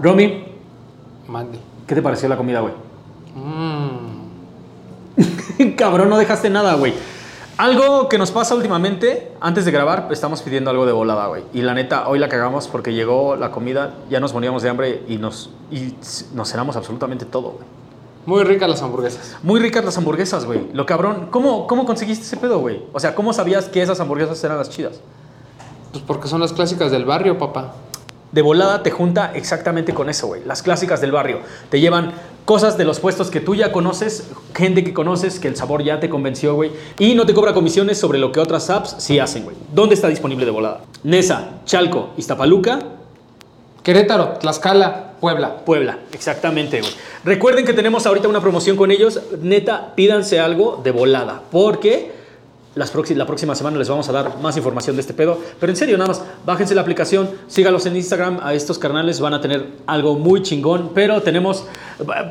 Romy, Mande. ¿qué te pareció la comida, güey? Mm. Cabrón, no dejaste nada, güey. Algo que nos pasa últimamente, antes de grabar, estamos pidiendo algo de volada, güey. Y la neta, hoy la cagamos porque llegó la comida, ya nos moríamos de hambre y nos, y nos cenamos absolutamente todo, güey. Muy ricas las hamburguesas. Muy ricas las hamburguesas, güey. Lo cabrón, ¿cómo, ¿cómo conseguiste ese pedo, güey? O sea, ¿cómo sabías que esas hamburguesas eran las chidas? Pues porque son las clásicas del barrio, papá. De volada te junta exactamente con eso, güey. Las clásicas del barrio. Te llevan cosas de los puestos que tú ya conoces, gente que conoces, que el sabor ya te convenció, güey. Y no te cobra comisiones sobre lo que otras apps sí hacen, güey. ¿Dónde está disponible de volada? Nesa, Chalco, Iztapaluca, Querétaro, Tlaxcala, Puebla. Puebla. Exactamente, güey. Recuerden que tenemos ahorita una promoción con ellos. Neta, pídanse algo de volada. Porque las la próxima semana les vamos a dar más información de este pedo. Pero en serio, nada más, bájense la aplicación, sígalos en Instagram. A estos carnales van a tener algo muy chingón. Pero tenemos,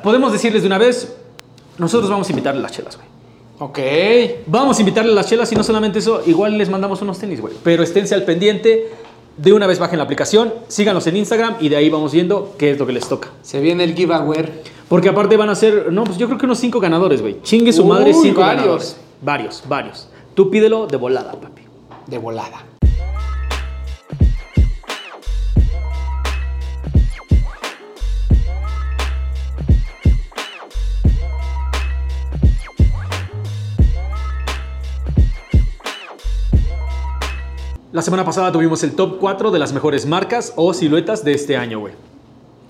podemos decirles de una vez, nosotros vamos a invitarles las chelas, güey. Ok. Vamos a invitarles las chelas y no solamente eso, igual les mandamos unos tenis, güey. Pero esténse al pendiente. De una vez bajen la aplicación, síganos en Instagram y de ahí vamos viendo qué es lo que les toca. Se viene el giveaway. Porque aparte van a ser, no, pues yo creo que unos cinco ganadores, güey. Chingue su madre, cinco varios. ganadores. Varios, varios. Tú pídelo de volada, papi. De volada. La semana pasada tuvimos el top 4 de las mejores marcas o siluetas de este año, güey.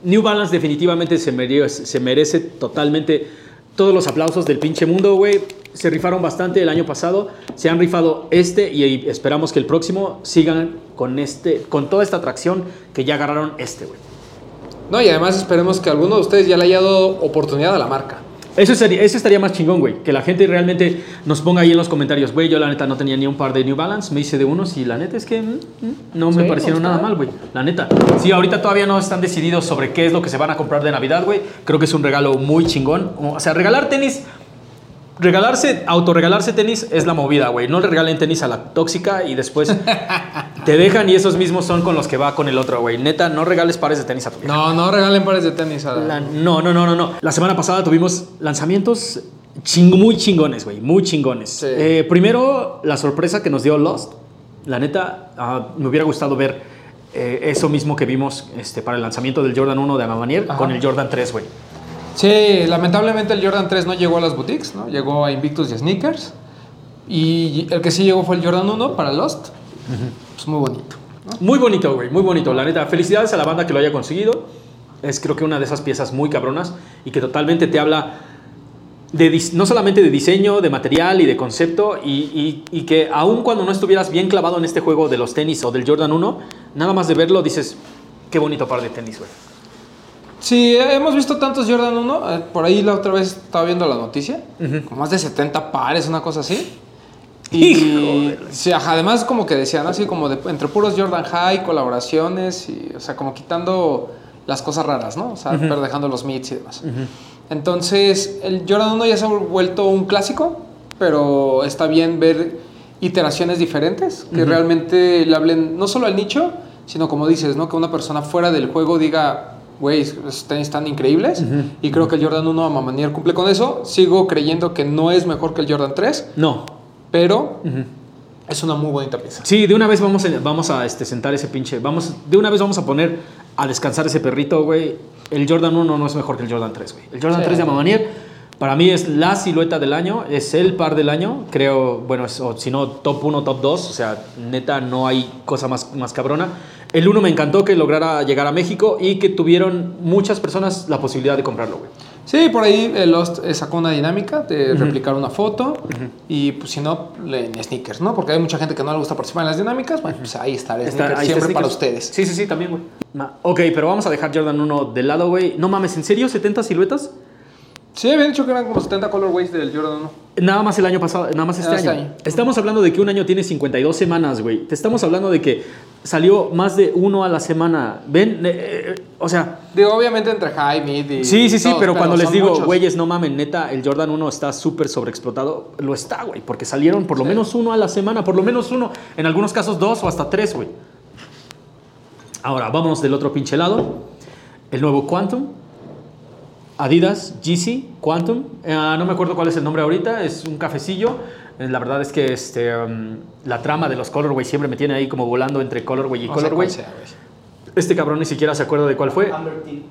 New Balance definitivamente se merece, se merece totalmente todos los aplausos del pinche mundo, güey. Se rifaron bastante el año pasado, se han rifado este y esperamos que el próximo sigan con este, con toda esta atracción que ya agarraron este, güey. No, y además esperemos que alguno de ustedes ya le haya dado oportunidad a la marca. Eso, sería, eso estaría más chingón, güey. Que la gente realmente nos ponga ahí en los comentarios, güey, yo la neta no tenía ni un par de New Balance, me hice de unos y la neta es que mm, mm, no me Sí, parecieron no nada mal, güey. La neta. Sí, ahorita todavía no están decididos sobre qué es lo que se van a comprar de Navidad, güey. Creo que es un regalo muy chingón. O sea, regalar tenis, regalarse, autorregalarse tenis es la movida, güey. No le regalen tenis a la tóxica y después te dejan y esos mismos son con los que va con el otro, güey. Neta, no regales pares de tenis a tu vieja. No, no regalen pares de tenis a La- no, no, no, no, no. La semana pasada tuvimos lanzamientos ching- muy chingones, güey, muy chingones. Sí. Eh, primero, la sorpresa que nos dio Lost. La neta, ah, me hubiera gustado ver eh, eso mismo que vimos este, para el lanzamiento del Jordan 1 de Amamanier con el Jordan 3, güey. Sí, lamentablemente el Jordan 3 no llegó a las boutiques, ¿no? Llegó a Invictus y Sneakers. Y el que sí llegó fue el Jordan 1 para Lost. Pues muy bonito. ¿no? Muy bonito, güey, muy bonito. La neta, felicidades a la banda que lo haya conseguido. Es creo que una de esas piezas muy cabronas y que totalmente te habla de no solamente de diseño, de material y de concepto, y, y- y que aun cuando no estuvieras bien clavado en este juego de los tenis o del Jordan 1, nada más de verlo dices, qué bonito par de tenis, güey. Sí, hemos visto tantos Jordan 1. eh, Por ahí la otra vez estaba viendo la noticia. Con más de 70 pares, una cosa así. La- sí, ajá, además como que decían así como de, entre puros Jordan High, colaboraciones y, o sea, como quitando las cosas raras, ¿no? O sea, pero dejando los mids y demás. Entonces, el Jordan 1 ya se ha vuelto un clásico, pero está bien ver iteraciones diferentes que realmente le hablen no solo al nicho, sino como dices, ¿no? Que una persona fuera del juego diga, güey, estos tenis están increíbles. Y creo que el Jordan 1 a Mamanier cumple con eso. Sigo creyendo que no es mejor que el Jordan 3, No. pero es una muy bonita pieza. Sí, de una vez vamos a, vamos a este, sentar ese pinche. Vamos, de una vez vamos a poner a descansar ese perrito, güey. El Jordan 1 no es mejor que el Jordan 3, güey. El Jordan Sí. 3 de Amamanier, para mí es la silueta del año, es el par del año. Creo, bueno, es- o si no, top 1, top 2. O sea, neta, no hay cosa más, más cabrona. El 1 me encantó que lograra llegar a México y que tuvieron muchas personas la posibilidad de comprarlo, güey. Sí, por ahí eh, Lost eh, sacó una dinámica de replicar una foto y pues si no, en sneakers, ¿no? Porque hay mucha gente que no le gusta participar en las dinámicas, bueno, pues ahí está el Está- sneaker ahí está siempre para ustedes. Sí, sí, sí, también, güey. Ok, pero vamos a dejar Jordan 1 de lado, güey. No mames, ¿en serio? ¿70 siluetas? Sí, habían dicho que eran como 70 colorways del Jordan 1. Nada más el año pasado, nada más este este año. Estamos hablando de que un año tiene 52 semanas, güey. Te estamos hablando de que salió más de uno a la semana. ¿Ven? Eh, eh, o sea, Digo, obviamente entre high, mid y. sí, sí, sí, todos, pero cuando les digo, muchos. güeyes, no mamen, neta, el Jordan 1 está súper sobreexplotado, lo está, güey, porque salieron por lo Sí. menos uno a la semana, por lo menos uno, en algunos casos dos o hasta tres, güey. Ahora, vámonos del otro pinche lado. el nuevo Quantum, Adidas, GC, Quantum. Eh, no me acuerdo cuál es el nombre ahorita, es un cafecillo. Eh, La verdad es que este, um, la trama de los colorway siempre me tiene ahí como volando entre colorway y No colorway. sea. Este cabrón ni siquiera se acuerda de cuál fue. Amber Tint.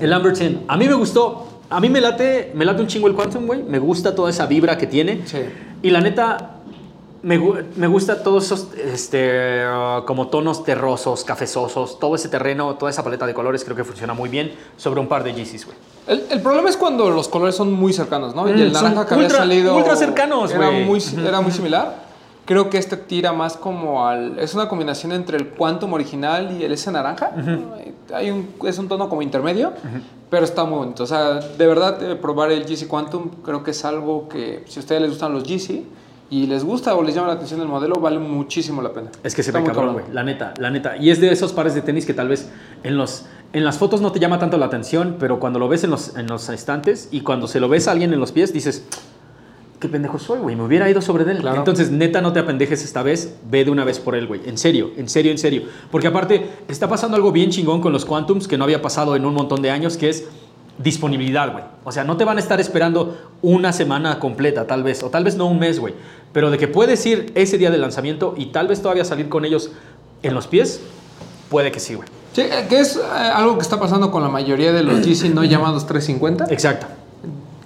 El Lambertin. A mí me gustó. A mí me late, me late un chingo el Quantum, güey. Me gusta toda esa vibra que tiene. Sí. Y la neta, me, gu- me gusta todos esos este, uh, como tonos terrosos, cafezosos, todo ese terreno, toda esa paleta de colores creo que funciona muy bien sobre un par de Yeezys, güey. El, el problema es cuando los colores son muy cercanos, ¿no? y Mm, el son naranja que había ultra- salido. ultra cercanos, era güey. muy, era muy similar. Creo que este tira más como al. Es una combinación entre el Quantum original y el ese naranja. Hay un, es un tono como intermedio, pero está muy bonito. O sea, de verdad, eh, probar el GC Quantum creo que es algo que, si a ustedes les gustan los GC y les gusta o les llama la atención el modelo, vale muchísimo la pena. Es que se ve cabrón, güey. La neta, la neta. Y es de esos pares de tenis que tal vez en, los, en las fotos no te llama tanto la atención, pero cuando lo ves en los, en los estantes y cuando se lo ves a alguien en los pies, dices, qué pendejo soy, güey. Me hubiera ido sobre él. Claro. Entonces, neta, no te apendejes esta vez. Ve de una vez por él, güey. En serio, en serio, en serio. Porque aparte, está pasando algo bien chingón con los Quantums que no había pasado en un montón de años, que es disponibilidad, güey. O sea, no te van a estar esperando una semana completa, tal vez, o tal vez no un mes, güey. Pero de que puedes ir ese día de lanzamiento y tal vez todavía salir con ellos en los pies, puede que sí, güey. Sí, eh, que es eh, algo que está pasando con la mayoría de los GC no llamados 350. Exacto.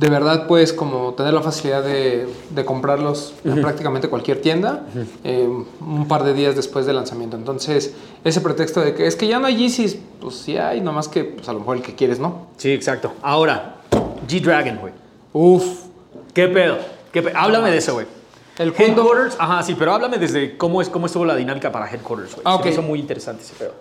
De verdad puedes como tener la facilidad de, de comprarlos en prácticamente cualquier tienda eh, un par de días después del lanzamiento. Entonces, ese pretexto de que es que ya no hay Yeezys, pues sí hay, nomás que pues, a lo mejor el que quieres, ¿no? Sí, exacto. Ahora, G-Dragon, güey. Uf, ¿Qué pedo? ¿Qué Háblame de eso, güey. el. Headquarters, ajá, sí, pero háblame desde cómo, es, cómo estuvo la dinámica para Headquarters, güey. Ah, Se me ok. hizo muy interesante ese pedo.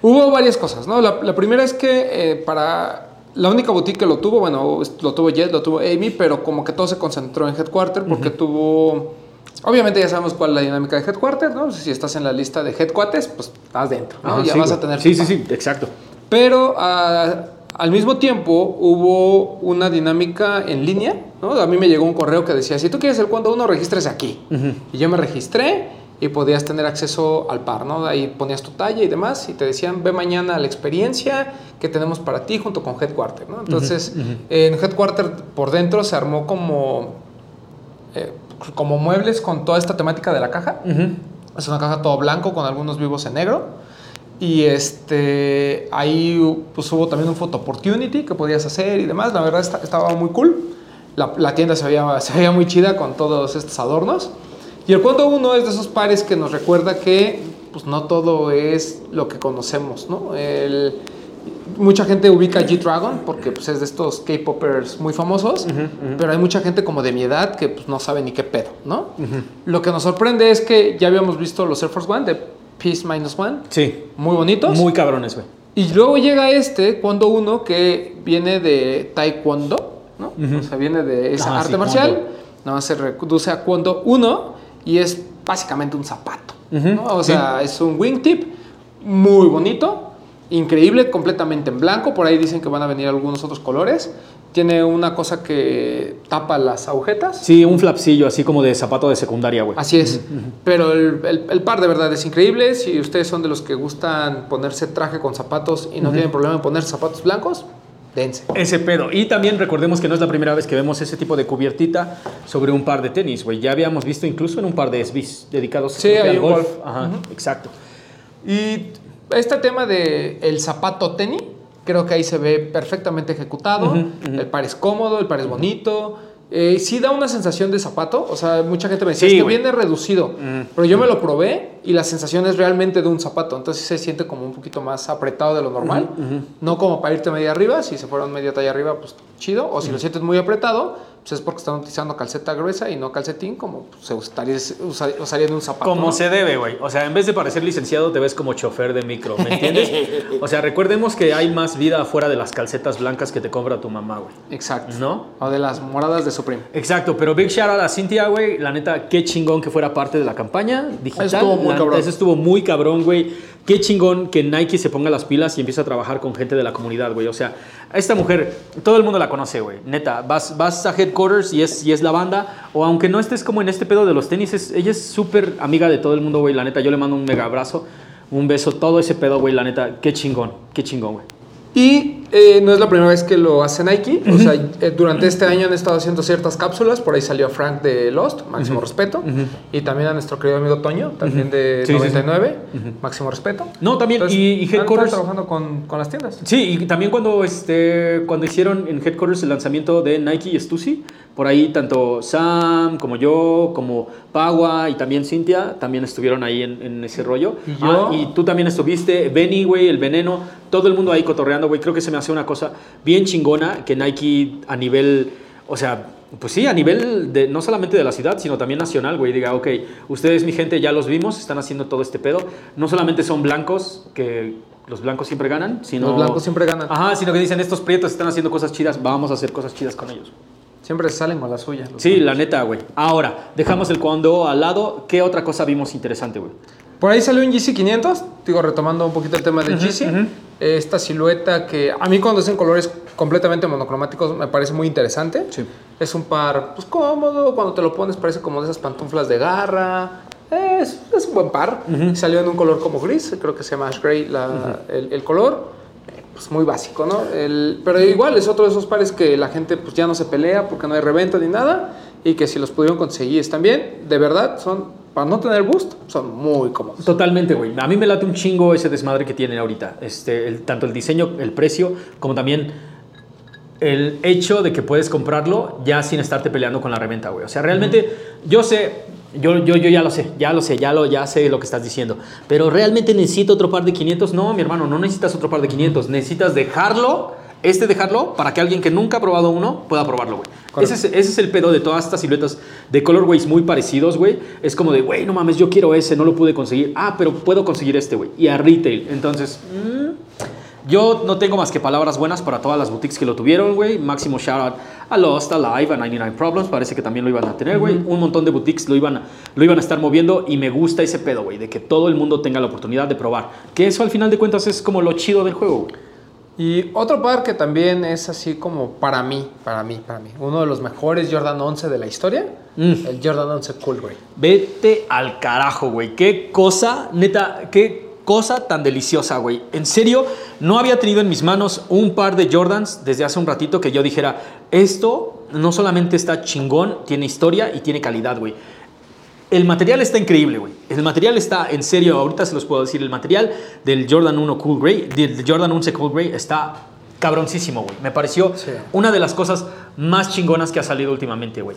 Hubo varias cosas, ¿no? La, la primera es que eh, para... La única boutique que lo tuvo, bueno, lo tuvo Jet, lo tuvo Amy, pero como que todo se concentró en Headquarter porque tuvo... Obviamente ya sabemos cuál es la dinámica de Headquarter, ¿no? Si estás en la lista de Headquarters, pues estás dentro, ¿no? Ajá, ya sí, vas a tener... Sí, sí, sí, exacto. Pero ah, al mismo tiempo hubo una dinámica en línea, ¿no? A mí me llegó un correo que decía, si tú quieres el cuando uno, registres aquí. Y yo me registré y podías tener acceso al par, ¿no? Ahí ponías tu talla y demás y te decían, ve mañana la experiencia que tenemos para ti junto con Headquarter, ¿no? Entonces, en Headquarter por dentro se armó como, eh, como muebles con toda esta temática de la caja. Es una caja todo blanco con algunos vivos en negro. Y este, ahí pues, hubo también un photo opportunity que podías hacer y demás. La verdad esta- estaba muy cool. La, la tienda se veía, se veía muy chida con todos estos adornos. Y el cuento uno es de esos pares que nos recuerda que pues, no todo es lo que conocemos. ¿no? El- mucha gente ubica a G-Dragon porque pues, es de estos K-Poppers muy famosos, pero hay mucha gente como de mi edad que pues, no sabe ni qué pedo, ¿no? Lo que nos sorprende es que ya habíamos visto los Air Force One de Peace Minus One, Sí. muy bonitos. Muy cabrones, güey. Y luego llega este, Cuando uno, que viene de Taekwondo, ¿no? O sea, viene de esa Ah, arte sí, marcial, nada más se reduce a Cuando uno y es básicamente un zapato, ¿no? O sea, es un wingtip muy bonito, increíble, completamente en blanco, por ahí dicen que van a venir algunos otros colores. Tiene una cosa que tapa las agujetas. Sí, un flapcillo así como de zapato de secundaria, güey. Así es. Pero el, el- el par de verdad es increíble. Si ustedes son de los que gustan ponerse traje con zapatos y no tienen problema en poner zapatos blancos, dense. Ese pedo. Y también recordemos que no es la primera vez que vemos ese tipo de cubiertita sobre un par de tenis, güey. Ya habíamos visto incluso en un par de SBs dedicados Sí, al golf. golf. Ajá, exacto. Y este tema de el zapato tenis, creo que ahí se ve perfectamente ejecutado. El par es cómodo, el par es bonito. Eh, sí da una sensación de zapato. O sea, mucha gente me Sí, es que viene reducido. Pero yo me lo probé y la sensación es realmente de un zapato. Entonces se siente como un poquito más apretado de lo normal. No como para irte media arriba. Si se fueron media talla arriba, pues chido. O si lo sientes muy apretado, pues es porque están utilizando calceta gruesa y no calcetín, como se usaría, usa- usaría de un zapato. Como ¿no? se debe, güey. O sea, en vez de parecer licenciado, te ves como chofer de micro, ¿me entiendes? o sea, recordemos que hay más vida afuera de las calcetas blancas que te compra tu mamá, güey. Exacto. ¿No? O de las moradas de Supreme. Exacto, pero big shout out a Cintia, güey. La neta, qué chingón que fuera parte de la campaña digital. Estuvo muy La cabrón. Eso estuvo muy cabrón, güey. Qué chingón que Nike se ponga las pilas y empiece a trabajar con gente de la comunidad, güey. O sea, esta mujer, todo el mundo la conoce, güey. Neta, vas, vas a headquarters y es, y es la banda. O aunque no estés como en este pedo de los tenis, es- ella es súper amiga de todo el mundo, güey. La neta, yo le mando un mega abrazo, un beso, todo ese pedo, güey. La neta, qué chingón, qué chingón, güey. Y eh, no es la primera vez que lo hace Nike. O sea, eh, durante este año han estado haciendo ciertas cápsulas. Por ahí salió Frank de Lost, máximo respeto. Y también a nuestro querido amigo Toño, también de Sí, sí, sí. 99, máximo respeto. No, también, Entonces, y, y Headquarters. trabajando con, con las tiendas. Sí, y también cuando, este, cuando hicieron en Headquarters el lanzamiento de Nike y Stussy, por ahí tanto Sam como yo, como Pagua y también Cintia, también estuvieron ahí en, en ese rollo. ¿Y yo? Ah, y tú también estuviste, Benny, güey, el veneno, todo el mundo ahí cotorreando, güey. Creo que se me hace una cosa bien chingona que Nike a nivel, o sea, pues sí, a nivel de no solamente de la ciudad, sino también nacional, güey, diga, ok, ustedes, mi gente, ya los vimos, están haciendo todo este pedo. No solamente son blancos, que los blancos siempre ganan, sino... Los blancos siempre ganan. Ajá, sino que dicen, estos prietos están haciendo cosas chidas, vamos a hacer cosas chidas con ellos. Siempre salen con la suya. Sí, blancos. la neta, güey. Ahora, dejamos el cuando al lado. ¿Qué otra cosa vimos interesante, güey? Por ahí salió un GC500, digo, retomando un poquito el tema del GC. ujú. Esta silueta que a mí cuando es en colores completamente monocromáticos me parece muy interesante. Sí. Es un par pues cómodo, cuando te lo pones parece como de esas pantuflas de garra. Es, es un buen par. Salió en un color como gris, creo que se llama Ash Gray la- el, el color. Eh, Pues muy básico, ¿no? El- pero igual es otro de esos pares que la gente pues ya no se pelea porque no hay reventa ni nada y que si los pudieron conseguir están bien. De verdad, son, para no tener boost, son muy cómodos. Totalmente, güey. A mí me late un chingo ese desmadre que tienen ahorita. Este, el- tanto el diseño, el precio, como también el hecho de que puedes comprarlo ya sin estarte peleando con la reventa, güey. O sea, realmente yo sé, yo, yo, yo ya lo sé, ya lo sé, ya, lo, ya sé lo que estás diciendo. Pero realmente necesito otro par de 500. No, mi hermano, no necesitas otro par de 500. Necesitas dejarlo, este dejarlo, para que alguien que nunca ha probado uno pueda probarlo, güey. Ese es, ese es el pedo de todas estas siluetas de colorways muy parecidos, güey. Es como de, güey, no mames, yo quiero ese, no lo pude conseguir. Ah, pero puedo conseguir este, güey. Y a retail. Entonces, mm, yo no tengo más que palabras buenas para todas las boutiques que lo tuvieron, güey. Máximo shout out a Lost, a Live, a 99 Problems. Parece que también lo iban a tener, güey. Un montón de boutiques lo iban, lo iban a estar moviendo y me gusta ese pedo, güey. De que todo el mundo tenga la oportunidad de probar. Que eso al final de cuentas es como lo chido del juego, güey. Y otro par que también es así como para mí, para mí, para mí, uno de los mejores Jordan 11 de la historia, Mm. el Jordan 11 Cool Grey. Vete al carajo, güey. Qué cosa, neta, qué cosa tan deliciosa, güey. En serio, no había tenido en mis manos un par de Jordans desde hace un ratito que yo dijera, esto no solamente está chingón, tiene historia y tiene calidad, güey. El material está increíble, güey. El material está, en serio, ahorita se los puedo decir, el material del Jordan 1 Cool Grey, del Jordan 11 Cool Grey está cabroncísimo, güey. Me pareció Sí. una de las cosas más chingonas que ha salido últimamente, güey.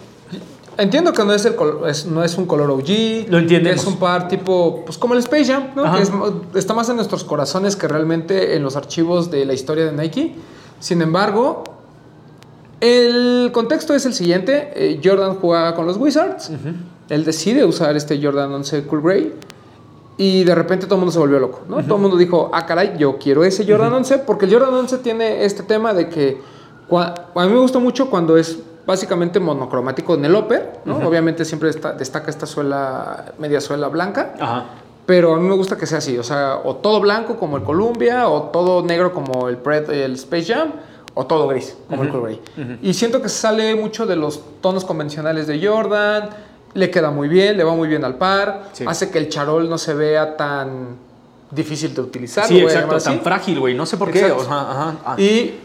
Entiendo que no es, el es- no es un color OG. Lo entendemos. Es un par tipo, pues como el Space Jam, ¿no? Que es está más en nuestros corazones que realmente en los archivos de la historia de Nike. Sin embargo, el contexto es el siguiente. eh, Jordan jugaba con los Wizards. Él decide usar este Jordan 11 Cool Grey. Y de repente todo el mundo se volvió loco, ¿no? Todo el mundo dijo, ah, caray, yo quiero ese Jordan 11, porque el Jordan 11 tiene este tema de que a mí me gusta mucho cuando es básicamente monocromático en el upper, ¿no? Obviamente siempre está- destaca esta suela, media suela blanca, Ajá. pero a mí me gusta que sea así, o sea, o todo blanco como el Columbia, o todo negro como el, Pred- el Space Jam, o todo gris como el Cool Grey. Y siento que sale mucho de los tonos convencionales de Jordan, le queda muy bien, le va muy bien al par, Sí. hace que el charol no se vea tan difícil de utilizar. Sí, exacto, así. tan frágil, güey. No sé por qué. O sea, ajá, ah. Y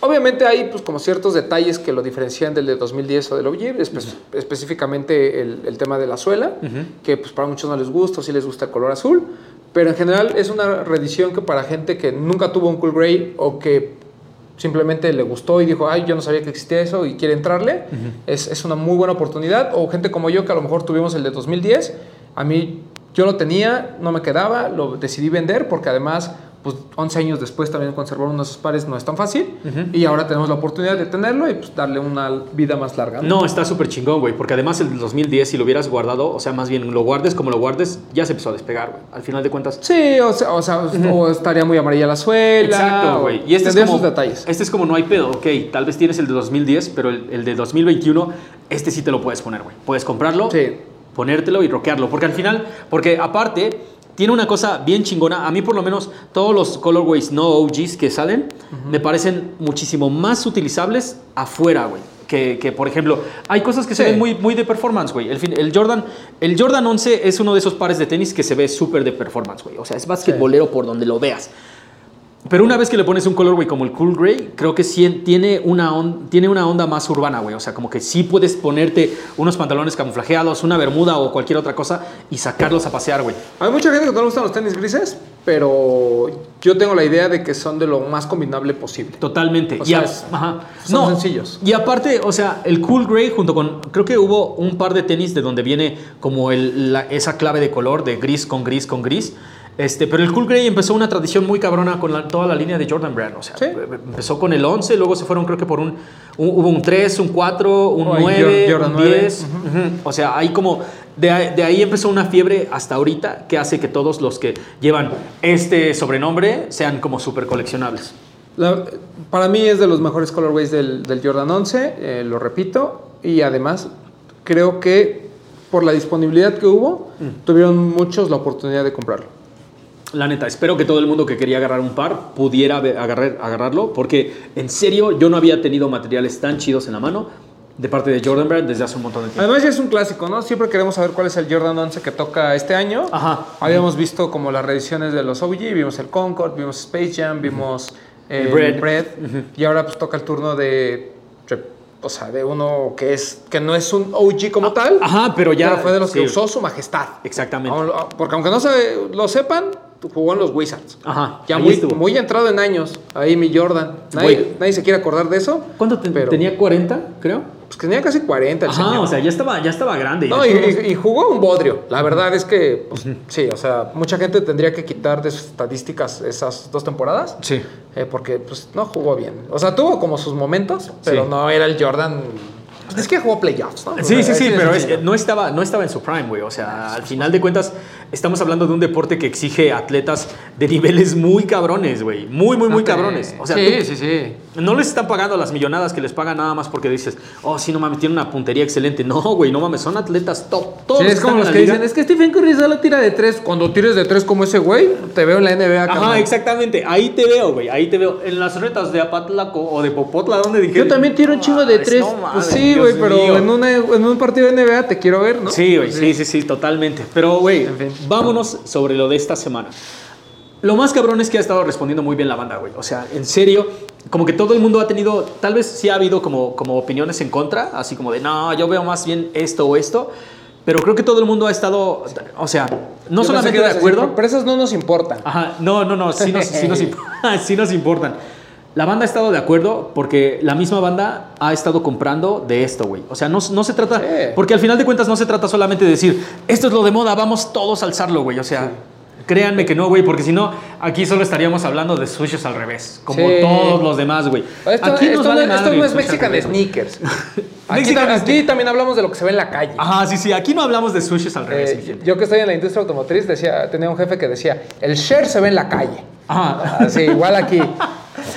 obviamente hay pues como ciertos detalles que lo diferencian del de 2010 o del OG, espe- específicamente el, el tema de la suela, que pues para muchos no les gusta o sí les gusta el color azul, pero en general es una reedición que para gente que nunca tuvo un cool gray o que simplemente le gustó y dijo, ay, yo no sabía que existía eso y quiere entrarle, es, es una muy buena oportunidad. O gente como yo que a lo mejor tuvimos el de 2010, a mí yo lo tenía, no me quedaba, lo decidí vender porque además, pues 11 años después también conservar uno de esos pares no es tan fácil y ahora tenemos la oportunidad de tenerlo y pues darle una vida más larga. No, está súper chingón, güey. Porque además el del 2010, si lo hubieras guardado, o sea, más bien lo guardes como lo guardes, ya se empezó a despegar, güey. Al final de cuentas. Sí, o sea, o, sea, o estaría muy amarilla la suela. Exacto, güey. Y este es como. sus detalles. Este es como no hay pedo, ok. Tal vez tienes el de 2010, pero el, el de 2021, este sí te lo puedes poner, güey. Puedes comprarlo, Sí. ponértelo y rockearlo. Porque al final, porque aparte, tiene una cosa bien chingona. A mí, por lo menos, todos los colorways no OGs que salen me parecen muchísimo más utilizables afuera, güey. Que, que, por ejemplo, hay cosas que se ven muy, muy de performance, güey. El, el, Jordan, el Jordan 11 es uno de esos pares de tenis que se ve súper de performance, güey. O sea, es basquetbolero por donde lo veas. Pero una vez que le pones un colorway como el Cool Gray, creo que sí tiene una, on- tiene una onda más urbana, güey. O sea, como que sí puedes ponerte unos pantalones camuflajeados, una bermuda o cualquier otra cosa y sacarlos a pasear, güey. Hay mucha gente que no le gustan los tenis grises, pero yo tengo la idea de que son de lo más combinable posible. Totalmente. O Y sea, a- es- ajá. son sencillos. Y aparte, o sea, el Cool Gray junto con. Creo que hubo un par de tenis de donde viene como el, la- esa clave de color de gris con gris con gris. Este, pero el Cool Gray empezó una tradición muy cabrona con la- toda la línea de Jordan Brand. O sea, Sí. empezó con el 11, luego se fueron creo que por un, un- hubo un 3, un 4, un Oh, y 9, Jordan un 9. 10. Ujú. O sea, hay como de, ahí- de ahí empezó una fiebre hasta ahorita que hace que todos los que llevan este sobrenombre sean como súper coleccionables. La- para mí es de los mejores colorways del, del Jordan 11, eh, lo repito, y además creo que por la disponibilidad que hubo, tuvieron muchos la oportunidad de comprarlo. La neta, espero que todo el mundo que quería agarrar un par pudiera agarrar, agarrarlo, porque en serio yo no había tenido materiales tan chidos en la mano de parte de Jordan Brand desde hace un montón de tiempo. Además ya es un clásico, ¿no? Siempre queremos saber cuál es el Jordan 11 que toca este año. Ajá. Habíamos visto como las reediciones de los OG, vimos el Concord, vimos Space Jam, vimos El Bread. Y ahora pues toca el turno de, o sea, de uno que es que no es un OG como tal, Ajá, pero ya. pero fue de los que sí, usó su majestad. Exactamente. Porque aunque no se lo sepan, jugó en los Wizards. Ajá. Ya muy, estuvo. muy entrado en años, ahí mi Jordan. Nadie, nadie se quiere acordar de eso. ¿Cuánto te- pero- tenía? ¿40, creo? Pues que tenía casi 40 el Ajá, señor. o sea, ya estaba, ya estaba grande. No, y, jugó un bodrio. La verdad es que, pues, sí, o sea, mucha gente tendría que quitar de sus estadísticas esas dos temporadas. Sí. eh, porque, pues, no jugó bien. O sea, tuvo como sus momentos, pero Sí. no era el Jordan. Es que jugó playoffs, ¿no? Sí, sí, sí, pero es- no, estaba, no estaba en su prime, güey. O sea, al final de cuentas, estamos hablando de un deporte que exige atletas de niveles muy cabrones, güey. Muy, muy, muy cabrones. O sea, sí, tú- sí, sí. No les están pagando las millonadas que les pagan nada más porque dices, oh, sí, no mames, tiene una puntería excelente. No, güey, no mames, son atletas top. Todos Sí, es están como los que liga. dicen, es que Stephen Curry solo tira de tres. Cuando tires de tres como ese güey, te veo en la NBA. Ajá, cabrón. exactamente. Ahí te veo, güey. Ahí te veo. En las retas de Apatlaco o de Popotla, ¿dónde dije? Yo también tiro un chingo de tres. pues sí, güey, pero en, una- en un partido de NBA te quiero ver, ¿no? Sí, güey, sí, sí, sí, totalmente. Pero, güey, En fin. vámonos sobre lo de esta semana. Lo más cabrón es que ha estado respondiendo muy bien la banda, güey. O sea, en serio, como que todo el mundo ha tenido, tal vez sí ha habido como, como opiniones en contra, así como de, no, yo veo más bien esto o esto. Pero creo que todo el mundo ha estado, o sea, no Yo solamente de acuerdo. pero esas no nos importan. Ajá, no, no, no, sí nos, sí nos, sí nos importan. La banda ha estado de acuerdo porque la misma banda ha estado comprando de esto, güey. O sea, no, no se trata, Sí. porque al final de cuentas no se trata solamente de decir, esto es lo de moda, vamos todos a alzarlo, güey. O sea, créanme que no, güey, porque si no, aquí solo estaríamos hablando de sushis al revés, como Sí. todos los demás, güey. Esto, Aquí nos esto vale no, esto es Mexican revés. Sneakers. Aquí, aquí también hablamos de lo que se ve en la calle. Ajá, sí, sí, aquí no hablamos de sushis al revés. Eh, yo que estoy en la industria automotriz decía, tenía un jefe que decía, el share se ve en la calle. Ajá. Así, igual aquí.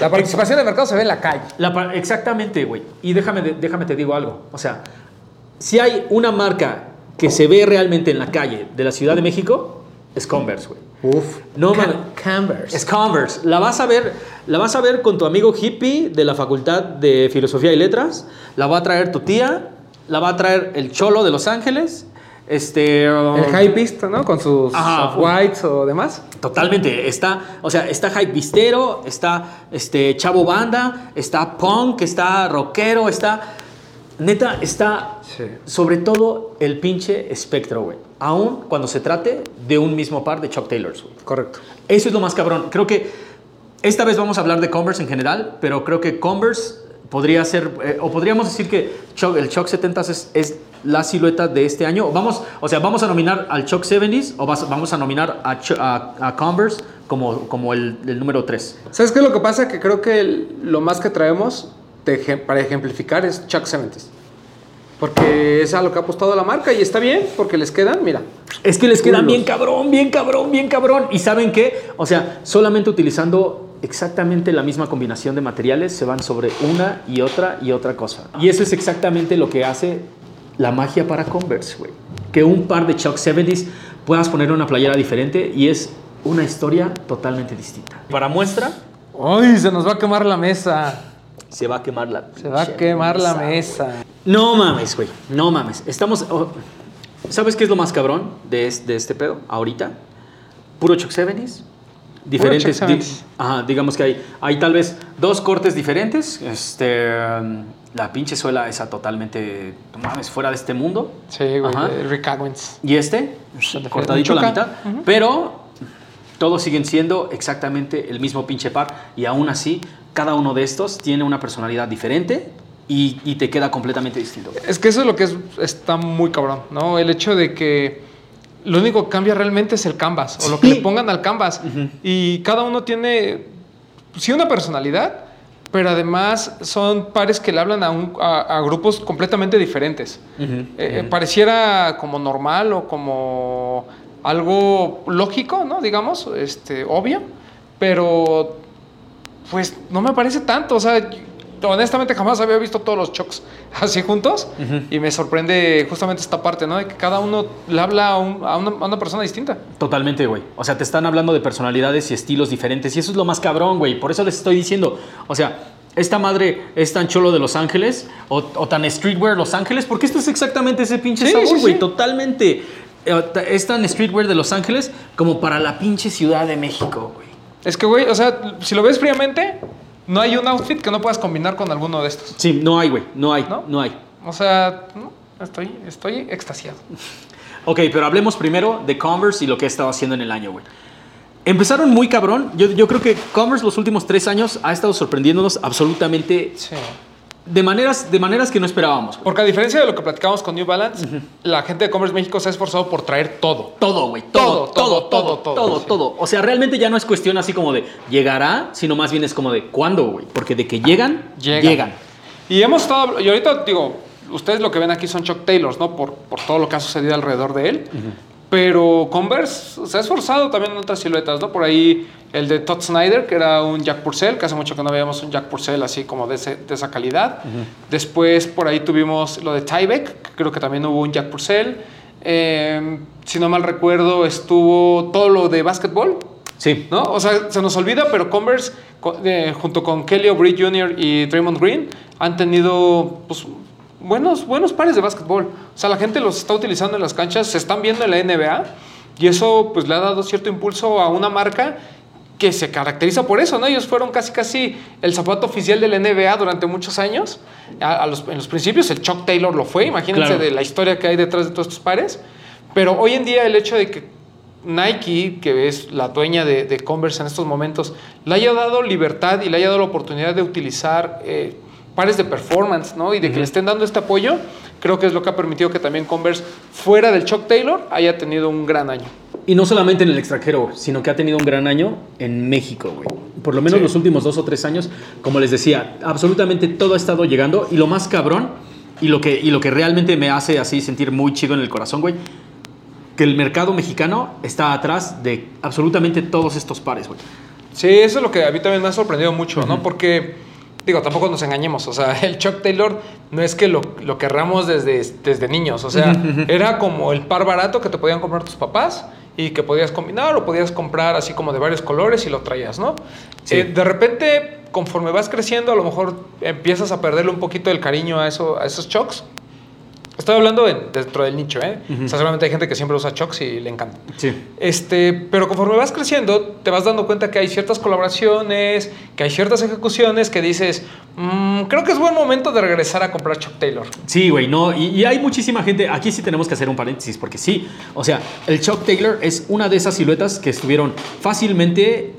La participación de mercado se ve en la calle. La exactamente, güey. Y déjame, déjame te digo algo. O sea, si hay una marca que se ve realmente en la calle de la Ciudad de México, es Converse, güey. Uf. No, Ca- mames. Converse. Es Converse. La vas a ver, la vas a ver con tu amigo hippie de la Facultad de Filosofía y Letras. La va a traer tu tía. La va a traer el cholo de Los Ángeles. Este. um, El high beast, ¿no? Con sus Ajá. whites o demás. Totalmente, está, o sea, está hype vistero, está este chavo banda, está punk, está rockero, está neta, está Sí. sobre todo el pinche espectro, güey. Aún cuando se trate de un mismo par de Chuck Taylors. Correcto. Eso es lo más cabrón. Creo que esta vez vamos a hablar de Converse en general, pero creo que Converse podría ser, eh, o podríamos decir que Chuck- el Chuck 70 es, es la silueta de este año. Vamos, o sea, vamos a nominar al Chuck 70s o vas- vamos a nominar a, Chu- a- a Converse como, como el, el número 3. ¿Sabes qué es lo que pasa? Que creo que el- lo más que traemos de para ejemplificar es Chuck 70s. Porque es a lo que ha apostado la marca y está bien, porque les quedan, mira. Es que les quedan Culos. bien cabrón, bien cabrón, bien cabrón. ¿Y saben qué? O sea, solamente utilizando exactamente la misma combinación de materiales se van sobre una y otra y otra cosa. Y eso es exactamente lo que hace la magia para Converse, güey. Que un par de Chuck 70s puedas poner una playera diferente y es una historia totalmente distinta. Para muestra, ¡Ay! Se nos va a quemar la mesa. Se va a quemar la... Se va a quemar la güey. mesa. No mames, güey. No mames. Estamos. oh, ¿Sabes qué es lo más cabrón de, es- de este pedo ahorita? Puro Chuck 70s, diferentes. Chuck di- ajá, digamos que hay, hay tal vez dos cortes diferentes. Este, um, la pinche suela esa totalmente, no mames, fuera de este mundo. Sí, güey, Rick Owens. Y este, cortadito la mitad. Pero todos siguen siendo exactamente el mismo pinche par. Y aún así, cada uno de estos tiene una personalidad diferente y, y te queda completamente distinto. Es que eso es lo que es, está muy cabrón, ¿no? El hecho de que lo único que cambia realmente es el canvas o lo que le pongan al canvas. Y cada uno tiene, sí, una personalidad, pero además son pares que le hablan a, un- a- a grupos completamente diferentes. Eh, eh, pareciera como normal o como algo lógico, ¿no? Digamos, este, obvio, pero pues no me parece tanto. O sea, honestamente jamás había visto todos los Chucks así juntos y me sorprende justamente esta parte, ¿no? De que cada uno le habla a, un- a una, a una persona distinta. Totalmente, güey. O sea, te están hablando de personalidades y estilos diferentes. Y eso es lo más cabrón, güey. Por eso les estoy diciendo. O sea, esta madre es tan cholo de Los Ángeles o, o tan streetwear Los Ángeles. Porque esto es exactamente ese pinche Sí, sabor, güey. sí. Totalmente. Eh, Es tan streetwear de Los Ángeles como para la pinche Ciudad de México, güey. Es que, güey, o sea, si lo ves fríamente, no hay un outfit que no puedas combinar con alguno de estos. Sí, no hay, güey. No hay. ¿No? ¿No? hay. O sea, no, estoy, estoy extasiado. Ok, pero hablemos primero de Converse y lo que ha estado haciendo en el año, güey. Empezaron muy cabrón. Yo, yo creo que Converse los últimos tres años ha estado sorprendiéndonos absolutamente Sí. De maneras, de maneras que no esperábamos. güey. Porque a diferencia de lo que platicamos con New Balance, la gente de Commerce México se ha esforzado por traer todo. Todo, güey. Todo, Todo, todo, todo, todo, todo. O sea, realmente ya no es cuestión así como de llegará, sino más bien es como de cuándo, güey. Porque de que llegan, Llegan. llegan. Y hemos estado, y ahorita digo, ustedes lo que ven aquí son Chuck Taylors, ¿no? Por, por todo lo que ha sucedido alrededor de él. Pero Converse se ha esforzado también en otras siluetas, ¿no? Por ahí el de Todd Snyder, que era un Jack Purcell, que hace mucho que no veíamos un Jack Purcell así como de, ese- de esa calidad. Después por ahí tuvimos lo de Tyvek, que creo que también hubo un Jack Purcell. Eh, si no mal recuerdo, estuvo todo lo de básquetbol, Sí. ¿no? O sea, se nos olvida, pero Converse, co- eh, junto con Kelly Oubre Jr. y Draymond Green, han tenido pues, buenos, buenos pares de básquetbol. O sea, la gente los está utilizando en las canchas, se están viendo en la NBA, y eso pues le ha dado cierto impulso a una marca que se caracteriza por eso, ¿no? Ellos fueron casi casi el zapato oficial de la NBA durante muchos años. A, a los, en los principios el Chuck Taylor lo fue, imagínense Claro. de la historia que hay detrás de todos estos pares. Pero hoy en día el hecho de que Nike, que es la dueña de, de Converse en estos momentos, le haya dado libertad y le haya dado la oportunidad de utilizar eh, pares de performance, ¿no? Y de que le estén dando este apoyo, creo que es lo que ha permitido que también Converse, fuera del Chuck Taylor, haya tenido un gran año. Y no solamente en el extranjero, sino que ha tenido un gran año en México, güey. Por lo menos Sí. los últimos dos o tres años, como les decía, absolutamente todo ha estado llegando. Y lo más cabrón, y lo que, y lo que realmente me hace así sentir muy chido en el corazón, güey, que el mercado mexicano está atrás de absolutamente todos estos pares, güey. Sí, eso es lo que a mí también me ha sorprendido mucho, ¿no? Porque, digo, tampoco nos engañemos, o sea, el Chuck Taylor no es que lo, lo querramos desde, desde niños, o sea, era como el par barato que te podían comprar tus papás y que podías combinar o podías comprar así como de varios colores y lo traías, ¿no? Sí. Eh, de repente, conforme vas creciendo, a lo mejor empiezas a perderle un poquito el cariño a, eso, a esos Chucks. Estoy hablando en- dentro del nicho, ¿eh? O sea, seguramente hay gente que siempre usa Chucks y le encanta. Sí. Este, pero conforme vas creciendo, te vas dando cuenta que hay ciertas colaboraciones, que hay ciertas ejecuciones que dices, "Mm, creo que es buen momento de regresar a comprar Chuck Taylor. Sí, güey, no, y, y hay muchísima gente, aquí sí tenemos que hacer un paréntesis, porque sí, o sea, el Chuck Taylor es una de esas siluetas que estuvieron fácilmente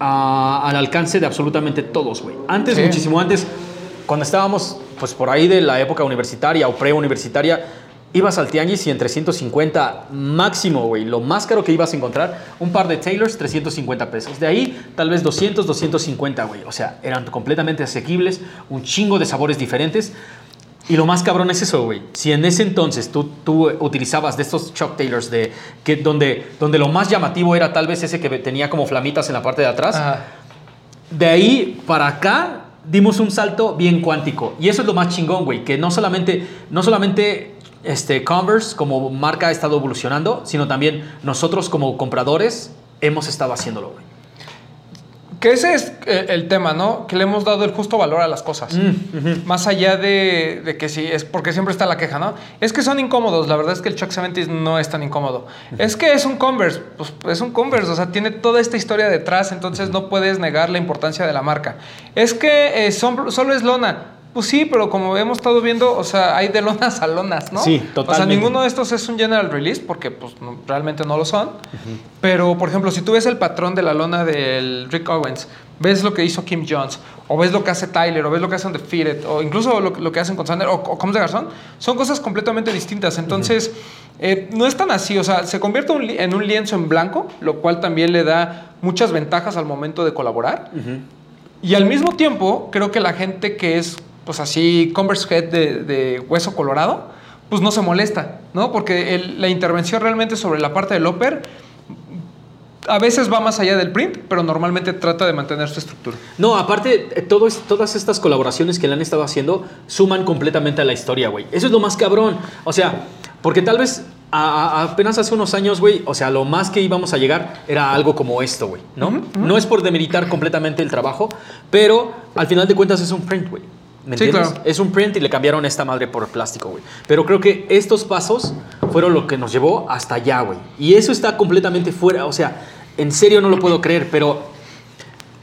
ah, al alcance de absolutamente todos, güey. Antes, Sí. muchísimo antes, cuando estábamos, pues por ahí de la época universitaria o pre-universitaria, ibas al tianguis y en 350 máximo, güey, lo más caro que ibas a encontrar, un par de Taylors, 350 pesos. De ahí, tal vez 200, 250, güey. O sea, eran completamente asequibles, un chingo de sabores diferentes. Y lo más cabrón es eso, güey. Si en ese entonces tú, tú utilizabas de estos Chuck Taylors de, que, donde, donde lo más llamativo era tal vez ese que tenía como flamitas en la parte de atrás, Ajá. de ahí para acá dimos un salto bien cuántico. Y eso es lo más chingón, güey. Que no solamente, no solamente este, Converse como marca ha estado evolucionando, sino también nosotros como compradores hemos estado haciéndolo, güey. Que ese es eh, el tema, ¿no? Que le hemos dado el justo valor a las cosas. Mm, Más allá de, de que sí, es porque siempre está la queja, ¿no? Es que son incómodos. La verdad es que el Chuck 70 no es tan incómodo. Es que es un Converse. Pues es un Converse. O sea, tiene toda esta historia detrás. Entonces no puedes negar la importancia de la marca. Es que eh, son- solo es lona. Pues sí, pero como hemos estado viendo, o sea, hay de lonas a lonas, ¿no? Sí, O sea, totalmente. ninguno de estos es un general release porque pues, no- realmente no lo son. Pero, por ejemplo, si tú ves el patrón de la lona del Rick Owens, ves lo que hizo Kim Jones, o ves lo que hace Tyler, o ves lo que hacen Defeated, o incluso lo, lo que hacen con Sander, o, o Combs de Garzón, son cosas completamente distintas. Entonces, eh, no es tan así. O sea, se convierte un en un lienzo en blanco, lo cual también le da muchas ventajas al momento de colaborar. Y al mismo tiempo, creo que la gente que es, pues así, Converse Head de, de hueso colorado, pues no se molesta, ¿no? Porque el- la intervención realmente sobre la parte del upper a veces va más allá del print, pero normalmente trata de mantener su estructura. No, aparte, eh, todo es- todas estas colaboraciones que le han estado haciendo suman completamente a la historia, güey. Eso es lo más cabrón. O sea, porque tal vez a- a- apenas hace unos años, güey, o sea, lo más que íbamos a llegar era algo como esto, güey, ¿no? No es por demeritar completamente el trabajo, pero al final de cuentas es un print, güey. ¿Me Sí, entiendes? claro. Es un print y le cambiaron esta madre por plástico, güey. Pero creo que estos pasos fueron lo que nos llevó hasta allá, güey. Y eso está completamente fuera, o sea, en serio no lo puedo creer, pero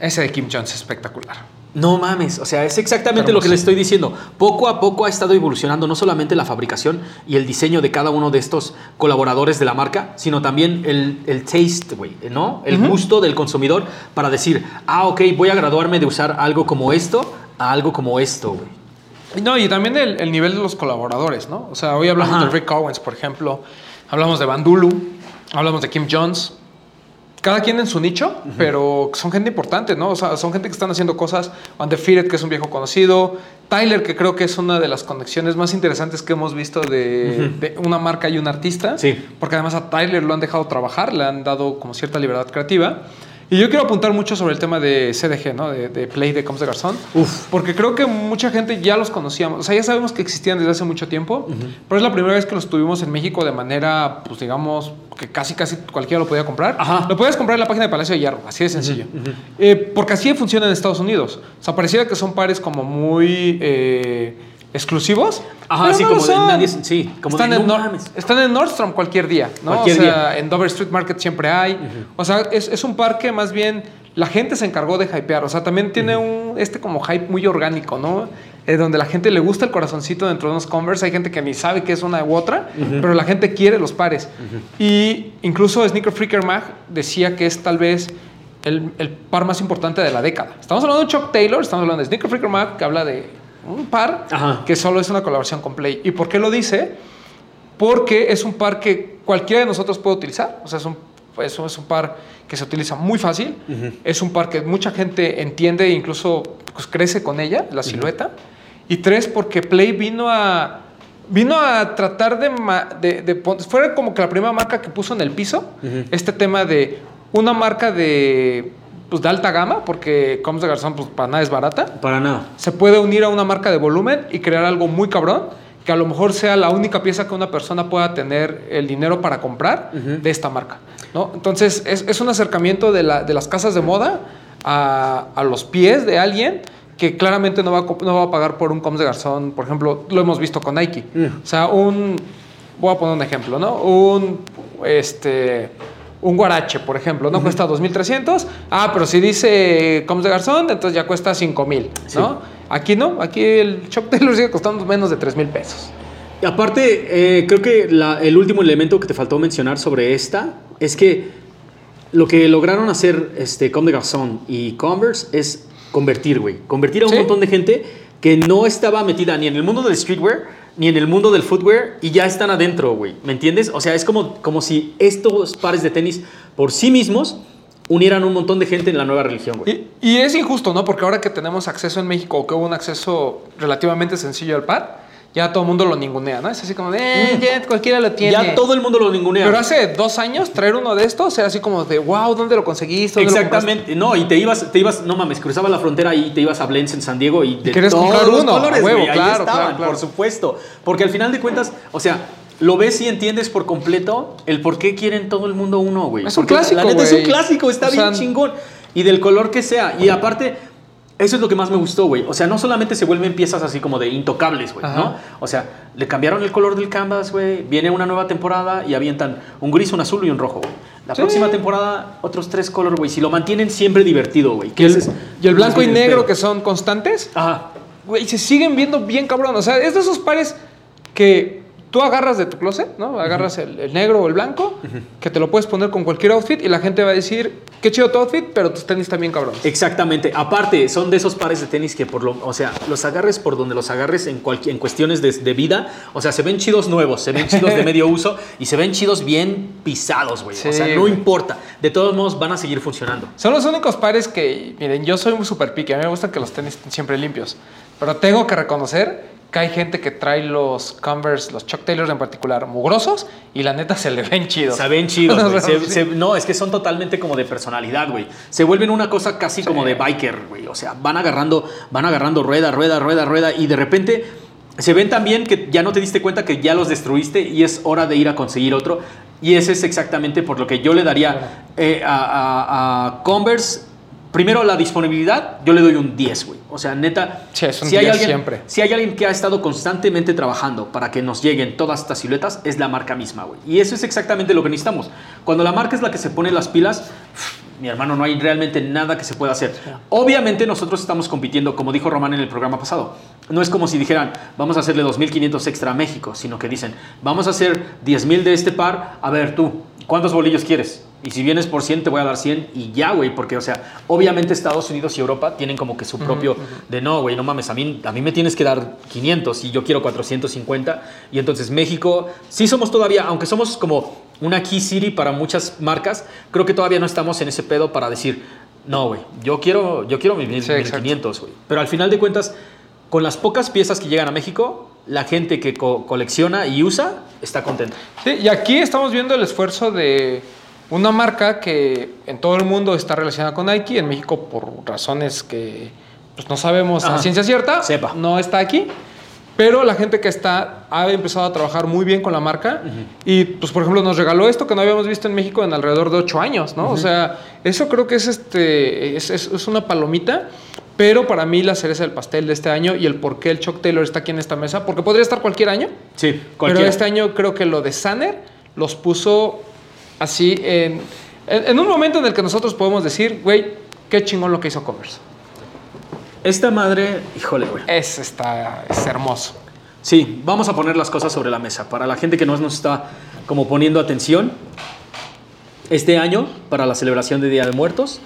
Ese de Kim Jones es espectacular. no mames, o sea, es exactamente lo que le estoy diciendo. Poco a poco ha estado evolucionando no solamente la fabricación y el diseño de cada uno de estos colaboradores de la marca, sino también el, el taste, güey, ¿no? El gusto del consumidor para decir, ah, ok, voy a graduarme de usar algo como esto a algo como esto, güey. No, y también el, el nivel de los colaboradores, ¿no? O sea, hoy hablamos Ajá. de Rick Owens, por ejemplo, hablamos de Bandulu, hablamos de Kim Jones. Cada quien en su nicho, pero son gente importante, ¿no? O sea, son gente que están haciendo cosas. Undefeated, que es un viejo conocido. Tyler, que creo que es una de las conexiones más interesantes que hemos visto de, de una marca y un artista. Sí. Porque además a Tyler lo han dejado trabajar, le han dado como cierta libertad creativa. Y yo quiero apuntar mucho sobre el tema de CDG, ¿no? De, de Play de Coms de Garzón. Uf. Porque creo que mucha gente ya los conocíamos. O sea, ya sabemos que existían desde hace mucho tiempo. Pero es la primera vez que los tuvimos en México de manera, pues digamos, que casi, casi cualquiera lo podía comprar. Ajá. Lo puedes comprar en la página de Palacio de Hierro, así de sencillo. Eh, porque así funciona en Estados Unidos. O sea, pareciera que son pares como muy eh, exclusivos. Ajá, sí, no como de nadie- sí, como están, de, en no Nor- mames. están en Nordstrom cualquier día, ¿no? Cualquier o sea, día. en Dover Street Market siempre hay. O sea, es, es un parque más bien. La gente se encargó de hypear. O sea, también tiene un este como hype muy orgánico, ¿no? Eh, donde la gente le gusta el corazoncito dentro de unos Converse. Hay gente que ni sabe qué es una u otra, pero la gente quiere los pares. Y incluso Sneaker Freaker Mag decía que es tal vez el, el par más importante de la década. Estamos hablando de Chuck Taylor, estamos hablando de Sneaker Freaker Mag, que habla de un par Ajá. que solo es una colaboración con Play. ¿Y por qué lo dice? porque es un par que cualquiera de nosotros puede utilizar. O sea, es un, es un, par que se utiliza muy fácil. Es un par que mucha gente entiende e incluso pues, crece con ella, la silueta. Y tres, porque Play vino a, vino a tratar de, de, de como que la primera marca que puso en el piso este tema de una marca de, pues, de alta gama, porque Coms de Garzón pues, para nada es barata Para nada. se puede unir a una marca de volumen y crear algo muy cabrón que a lo mejor sea la única pieza que una persona pueda tener el dinero para comprar de esta marca. ¿no? Entonces, es, es un acercamiento de, la- de las casas de moda a, a los pies de alguien que claramente no va, a, no va a pagar por un Coms de Garzón. Por ejemplo, lo hemos visto con Nike. O sea, un... Voy a poner un ejemplo, ¿no? Un... Este... Un guarache, por ejemplo, ¿no? Cuesta 2.300. Ah, pero si dice Coms de Garzón, entonces ya cuesta 5.000, ¿no? Aquí no. Aquí el Chuck Taylor sigue costando menos de 3.000 pesos. Y aparte, eh, creo que la- el último elemento que te faltó mencionar sobre esta es que lo que lograron hacer este, Comme des Garçons y Converse es convertir, güey. Convertir a un Sí. montón de gente que no estaba metida ni en el mundo del streetwear ni en el mundo del footwear y ya están adentro, güey. ¿Me entiendes? O sea, es como, como si estos pares de tenis por sí mismos unieran un montón de gente en la nueva religión, güey. Y, y es injusto, ¿no? Porque ahora que tenemos acceso en México, que hubo un acceso relativamente sencillo al par, ya todo el mundo lo ningunea, ¿no? Es así como de, eh, ya cualquiera lo tiene. Ya todo el mundo lo ningunea. Pero hace dos años traer uno de estos era así como de, wow, ¿dónde lo conseguiste? ¿Dónde lo compraste?" Exactamente, no, y te ibas, te ibas, no mames, cruzaba la frontera y te ibas a Blends en San Diego y de querías todos comprar los uno, colores, a huevo, güey, ahí estaban, claro, claro. por supuesto, porque al final de cuentas, o sea, lo ves y entiendes por completo el por qué quieren todo el mundo uno, güey. Es un Porque clásico, La neta es un clásico, está O bien chingón. Y del color que sea. Y aparte, eso es lo que más me gustó, güey. O sea, no solamente se vuelven piezas así como de intocables, güey. ¿no? O sea, le cambiaron el color del canvas, güey. Viene una nueva temporada y avientan un gris, un azul y un rojo, güey. La Sí. próxima temporada, otros tres colores, güey. Si lo mantienen siempre divertido, güey. Y el, y el blanco y negro que son constantes, Ajá. güey, se siguen viendo bien cabrón. O sea, es de esos pares que tú agarras de tu closet, ¿no? Agarras el, el negro o el blanco, que te lo puedes poner con cualquier outfit y la gente va a decir, qué chido tu outfit, pero tus tenis también cabrones. Exactamente. Aparte, son de esos pares de tenis que por lo, o sea, los agarres por donde los agarres en en cuestiones de, de vida, o sea, se ven chidos nuevos, se ven chidos de medio uso y se ven chidos bien pisados, güey. Sí, o sea, no importa. De todos modos van a seguir funcionando. Son los únicos pares que, miren, yo soy muy super pique, a mí me gusta que los tenis estén siempre limpios, pero tengo que reconocer que hay gente que trae los Converse, los Chuck Taylors en particular, mugrosos y la neta se le ven chidos. Se ven chidos, güey. Se- se- no, es que son totalmente como de personalidad, güey. Se vuelven una cosa casi como de biker, güey. O sea, van agarrando, van agarrando rueda, rueda, rueda, rueda. Y de repente se ven también que ya no te diste cuenta que ya los destruiste y es hora de ir a conseguir otro. Y ese es exactamente por lo que yo le daría eh, a, a- a Converse. Primero, la disponibilidad, yo le doy un 10, güey. O sea, neta, Sí, es un si, hay 10 alguien, siempre. si hay alguien que ha estado constantemente trabajando para que nos lleguen todas estas siluetas, es la marca misma, güey. Y eso es exactamente lo que necesitamos. Cuando la marca es la que se pone las pilas, mi hermano, no hay realmente nada que se pueda hacer. Obviamente nosotros estamos compitiendo, como dijo Román en el programa pasado. No es como si dijeran, vamos a hacerle 2.500 extra a México, sino que dicen, vamos a hacer 10.000 de este par, a ver tú, ¿cuántos bolillos quieres? Y si vienes por 100, te voy a dar 100 y ya, güey, porque, o sea, obviamente Estados Unidos y Europa tienen como que su propio, de no, güey, no mames, a mí, a mí me tienes que dar 500 y yo quiero 450. Y entonces México, sí somos todavía, aunque somos como una key city para muchas marcas, creo que todavía no estamos en ese pedo para decir, no, güey, yo quiero, yo quiero mis mil- Sí, exacto. 1500, güey. Pero al final de cuentas, con las pocas piezas que llegan a México, la gente que co- colecciona y usa está contenta. Sí, y aquí estamos viendo el esfuerzo de una marca que en todo el mundo está relacionada con Nike, en México por razones que pues, no sabemos a Ajá. ciencia cierta, Sepa. no está aquí. Pero la gente que está ha empezado a trabajar muy bien con la marca y, pues, por ejemplo, nos regaló esto que no habíamos visto en México en alrededor de ocho años, ¿no? O sea, eso creo que es, este, es, es- es una palomita, pero para mí la cereza del pastel de este año y el por qué el Chuck Taylor está aquí en esta mesa, porque podría estar cualquier año, Sí, pero cualquiera. este año creo que lo de Sanner los puso así en, en, en un momento en el que nosotros podemos decir, güey, qué chingón lo que hizo Converse. Esta madre, híjole, güey. Es, está, es hermoso. Sí, vamos a poner las cosas sobre la mesa. Para la gente que no nos está como poniendo atención, este año, para la celebración de Día de Muertos,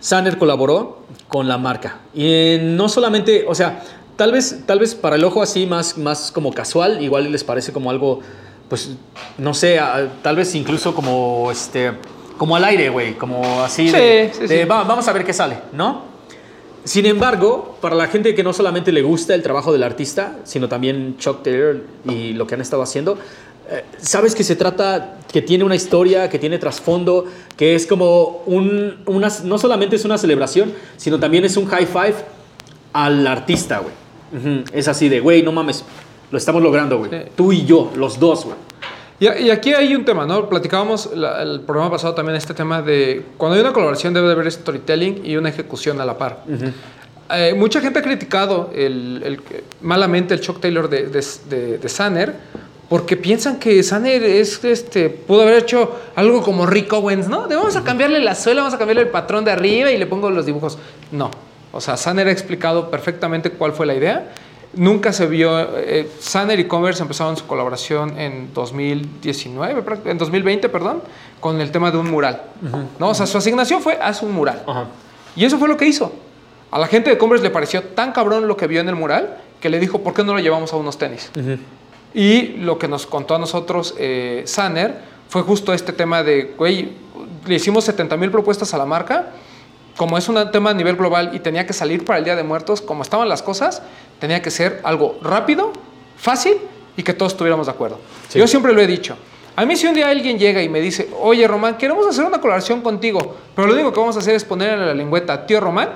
Sanner colaboró con la marca. Y eh, no solamente, o sea, tal vez, tal vez para el ojo así más, más como casual, igual les parece como algo, pues, no sé, a- tal vez incluso como, este, como al aire, güey, como así Sí, de, sí, de, sí. "Va- vamos a ver qué sale, ¿no? Sin embargo, para la gente que no solamente le gusta el trabajo del artista, sino también Chuck Taylor y lo que han estado haciendo, eh, sabes que se trata, que tiene una historia, que tiene trasfondo, que es como un, una, no solamente es una celebración, sino también es un high five al artista, güey. Es así de, güey, no mames, lo estamos logrando, güey. Tú y yo, los dos, güey. Y, y aquí hay un tema, ¿no? Platicábamos la- el programa pasado también este tema de cuando hay una colaboración debe de haber storytelling y una ejecución a la par. Eh, mucha gente ha criticado el, el- malamente el Chuck Taylor de, de, de- de Sanner porque piensan que Sanner es, este, pudo haber hecho algo como Rick Owens, ¿no? De vamos a cambiarle la suela, vamos a cambiarle el patrón de arriba y le pongo los dibujos. No. O sea, Sanner ha explicado perfectamente cuál fue la idea. Nunca se vio. Eh, Sanner y Converse empezaron su colaboración en 2019, práct- en 2020, perdón, con el tema de un mural. ¿no? O sea, su asignación fue haz un mural. Y eso fue lo que hizo. A la gente de Converse le pareció tan cabrón lo que vio en el mural que le dijo, ¿por qué no lo llevamos a unos tenis? Y lo que nos contó a nosotros eh, Sanner fue justo este tema de, güey, le hicimos 70 mil propuestas a la marca. Como es un tema a nivel global y tenía que salir para el Día de Muertos, como estaban las cosas, tenía que ser algo rápido, fácil y que todos estuviéramos de acuerdo. Sí. Yo siempre lo he dicho. A mí si un día alguien llega y me dice, oye Román, queremos hacer una colaboración contigo, pero lo único que vamos a hacer es ponerle la lengüeta, tío Román,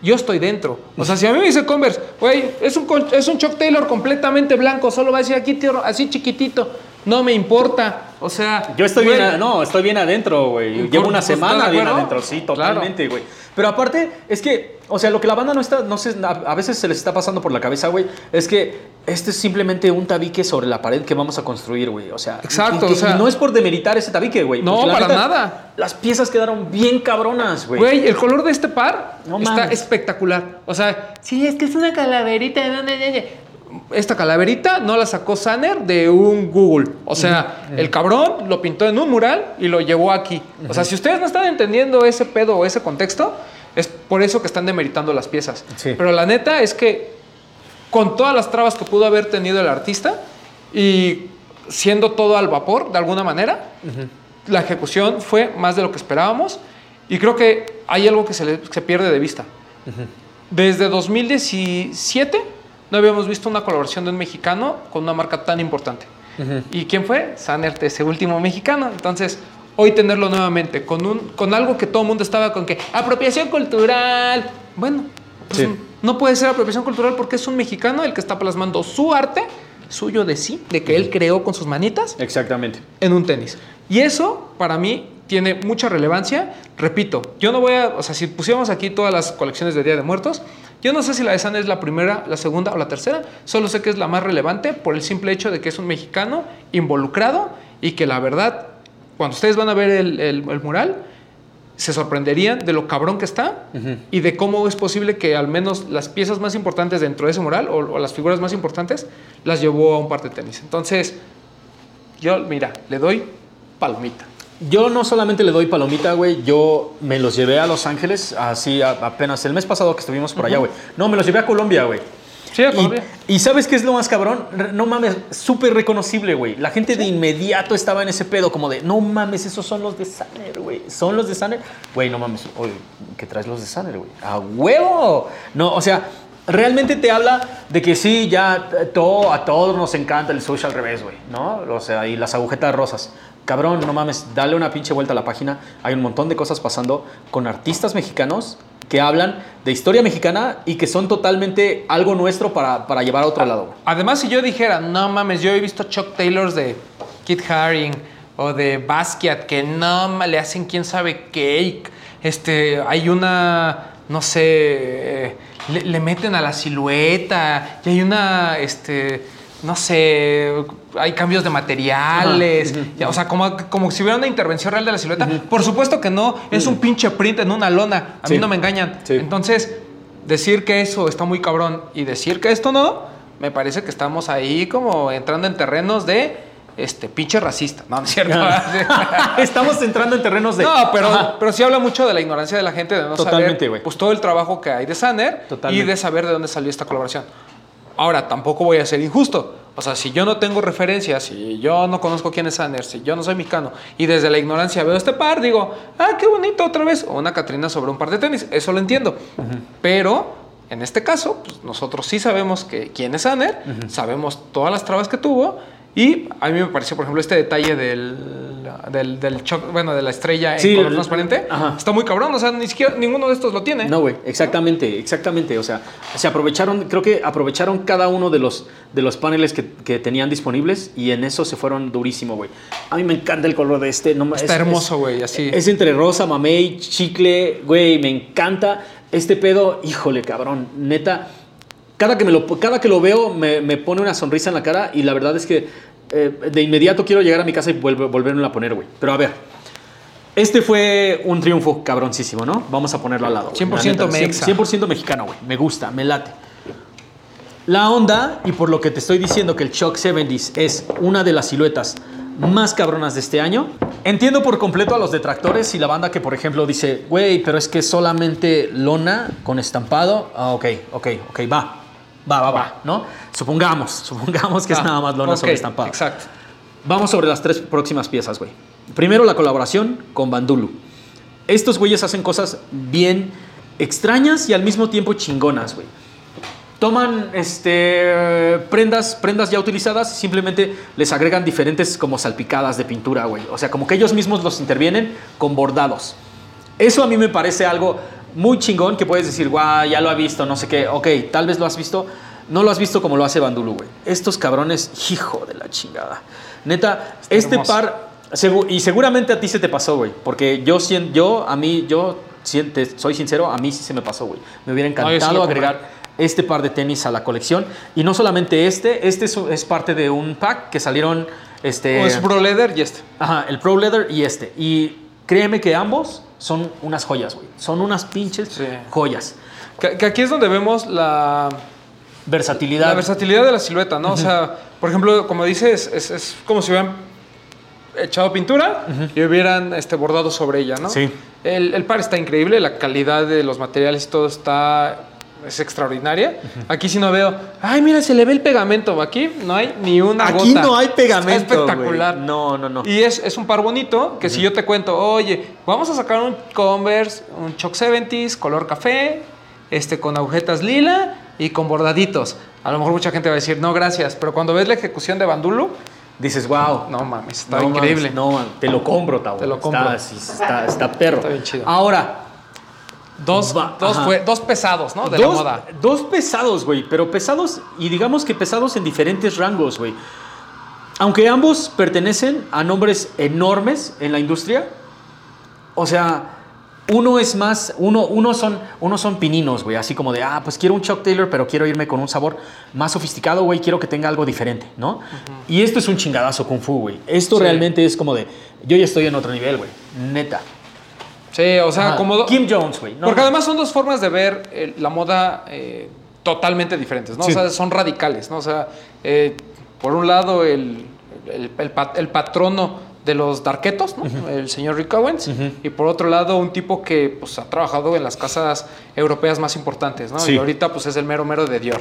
yo estoy dentro. O sea, si a mí me dice Converse, güey, es un, es un Chuck Taylor completamente blanco, solo va a decir aquí, tío, así chiquitito, no me importa. O sea. Yo estoy güey, bien, a- no, estoy bien adentro, güey. ¿Por- Llevo una pues, ¿estás semana bien adentro, sí, Claro. totalmente, güey. Pero aparte, es que, o sea, lo que la banda no está, no sé, a, a veces se les está pasando por la cabeza, güey, es que este es simplemente un tabique sobre la pared que vamos a construir, güey. O sea, Exacto, que- o sea- y no es por demeritar ese tabique, güey. No, para neta, nada. Las piezas quedaron bien cabronas, güey. Güey, el color de este par No está mames. espectacular. O sea, sí, es que es una calaverita. Esta calaverita no la sacó Sanner de un Google. O sea, el cabrón lo pintó en un mural y lo llevó aquí. O sea, si ustedes no están entendiendo ese pedo o ese contexto, es por eso que están demeritando las piezas. Sí. Pero la neta es que con todas las trabas que pudo haber tenido el artista y siendo todo al vapor de alguna manera, la ejecución fue más de lo que esperábamos y creo que hay algo que se, le- se pierde de vista. Desde 2017 no habíamos visto una colaboración de un mexicano con una marca tan importante. ¿Y quién fue? Sanert, ese último mexicano. Entonces, hoy tenerlo nuevamente con, un, con algo que todo el mundo estaba con que apropiación cultural. Bueno, pues, Sí. no puede ser apropiación cultural porque es un mexicano el que está plasmando su arte, suyo de sí, de que él creó con sus manitas, Exactamente. en un tenis. Y eso, para mí, tiene mucha relevancia. Repito, yo no voy a, o sea, si pusiéramos aquí todas las colecciones de Día de Muertos, yo no sé si la de Sana es la primera, la segunda o la tercera, solo sé que es la más relevante por el simple hecho de que es un mexicano involucrado y que la verdad, cuando ustedes van a ver el, el- el mural, se sorprenderían de lo cabrón que está y de cómo es posible que al menos las piezas más importantes dentro de ese mural o, o las figuras más importantes las llevó a un par de tenis. Entonces, yo, mira, le doy palomita. Yo no solamente le doy palomita, güey, yo me los llevé a Los Ángeles, así a- apenas el mes pasado que estuvimos por allá, güey. No, me los llevé a Colombia, güey. Sí, a Y, Colombia. y ¿sabes qué es lo más cabrón? No mames, súper reconocible, güey. La gente de inmediato estaba en ese pedo, como de, no mames, esos son los de Sanner, güey. ¿Son los de Sanner? Güey, no mames, oye, ¿qué traes los de Sanner, güey? ¡A huevo! No, o sea, realmente te habla de que sí, ya eh, todo, a todos nos encanta el sushi al revés, güey, ¿no? O sea, y las agujetas rosas. Cabrón, no mames, dale una pinche vuelta a la página. Hay un montón de cosas pasando con artistas mexicanos que hablan de historia mexicana y que son totalmente algo nuestro para, para llevar a otro lado. Además, si yo dijera, no mames, yo he visto Chuck Taylors de Kit Haring o de Basquiat que no le hacen quién sabe qué. Este, hay una, no sé, eh, le, le meten a la silueta y hay una, este, no sé, hay cambios de materiales. o sea, como, como si hubiera una intervención real de la silueta. Por supuesto que no, es un pinche print en una lona. A mí no me engañan. Sí. Entonces, decir que eso está muy cabrón y decir que esto no, me parece que estamos ahí como entrando en terrenos de este pinche racista. No, no es cierto. Estamos entrando en terrenos de... no, pero, pero sí habla mucho de la ignorancia de la gente de no Totalmente, saber güey. pues todo el trabajo que hay de Sanner y Totalmente. de saber de dónde salió esta colaboración. Ahora, tampoco voy a ser injusto. O sea, si yo no tengo referencias, si yo no conozco quién es Sanner, si yo no soy mexicano y desde la ignorancia veo este par, digo, ah, qué bonito otra vez. O una Catrina sobre un par de tenis. Eso lo entiendo. Pero en este caso, pues, nosotros sí sabemos que quién es Sanner, sabemos todas las trabas que tuvo. Y a mí me pareció, por ejemplo, este detalle del, del, del choc- bueno, de la estrella Sí, en color el- transparente. ajá. Está muy cabrón, o sea, ni siquiera ninguno de estos lo tiene. No, güey, exactamente, exactamente. O sea, se aprovecharon, creo que aprovecharon cada uno de los, de los paneles que, que tenían disponibles y en eso se fueron durísimo, güey. A mí me encanta el color de este. No, Está es- hermoso, güey, así. Es entre rosa, mamey, chicle, güey, me encanta. Este pedo, híjole, cabrón, neta. Cada que, me lo, cada que lo veo me, me pone una sonrisa en la cara y la verdad es que eh, de inmediato quiero llegar a mi casa y volverme a poner, güey. Pero a ver, este fue un triunfo cabroncísimo, ¿no? Vamos a ponerlo al lado. güey. 100% La neta, mexa. 100% mexicano, güey. Me gusta, me late. La onda, y por lo que te estoy diciendo que el Shock 70s es una de las siluetas más cabronas de este año, entiendo por completo a los detractores y la banda que, por ejemplo, dice, güey, pero es que solamente lona con estampado. Ah, ok, ok, ok, va. Va, va, va, ¿no? Supongamos, supongamos que es Ah, nada más lona ok, sobre estampado. Exacto. Vamos sobre las tres próximas piezas, güey. Primero la colaboración con Bandulu. Estos güeyes hacen cosas bien extrañas y al mismo tiempo chingonas, güey. Toman este, prendas, prendas ya utilizadas y simplemente les agregan diferentes como salpicadas de pintura, güey. O sea, como que ellos mismos los intervienen con bordados. Eso a mí me parece algo muy chingón que puedes decir, guau, ya lo ha visto, no sé qué. Ok, tal vez lo has visto. No lo has visto como lo hace Bandulu, güey. Estos cabrones, hijo de la chingada. Neta, este hermoso. par y seguramente a ti se te pasó, güey. Porque yo, yo a mí, yo soy sincero, a mí sí se me pasó, güey. Me hubiera encantado agregar este par de tenis a la colección. Y no solamente este, este es, es parte de un pack que salieron, este... O es Pro Leather y este. Ajá, el Pro Leather y este. Y créeme que ambos son unas joyas, güey. Son unas pinches Sí. joyas. Que, que aquí es donde vemos la, Versatilidad. la versatilidad de la silueta, ¿no? O sea, por ejemplo, como dices, es, es como si hubieran echado pintura y hubieran este, bordado sobre ella, ¿no? Sí. El, el par está increíble, la calidad de los materiales y todo está es extraordinaria. Aquí sí no veo, ay, mira, se le ve el pegamento. Aquí no hay ni una Aquí gota. no hay pegamento. Está espectacular. No, no, no. Y es, es un par bonito que si yo te cuento, oye, vamos a sacar un Converse, un Choc 70s, color café, este, con agujetas lila y con bordaditos. A lo mejor mucha gente va a decir, no, gracias. Pero cuando ves la ejecución de Bandulu, Dices, wow. no mames, está No increíble. mames, no, te lo compro, Tavo. Te lo compro. Está, sí, está, está perro. Está bien chido. Ahora, Dos, Va- dos, fue- dos pesados, ¿no? De la moda. dos pesados, güey. Pero pesados, y digamos que pesados en diferentes rangos, güey. Aunque ambos pertenecen a nombres enormes en la industria, o sea, uno es más, uno, uno son, uno son pininos, güey, así como de, ah, pues quiero un Chuck Taylor, pero quiero irme con un sabor más sofisticado, güey, quiero que tenga algo diferente, ¿no? Y esto es un chingadazo kung fu, güey. Esto Sí. realmente es como de, yo ya estoy en otro nivel, güey, neta. Sí, o sea, Ajá. como... Kim Jones, güey. no, Porque no. además son dos formas de ver eh, la moda eh, totalmente diferentes, ¿no? Sí. O sea, son radicales, ¿no? O sea, eh, por un lado el, el, el pa- el patrono de los darquetos, ¿no? El señor Rick Owens. Y por otro lado, un tipo que pues, ha trabajado en las casas europeas más importantes, ¿no? Sí. Y ahorita pues es el mero mero de Dior.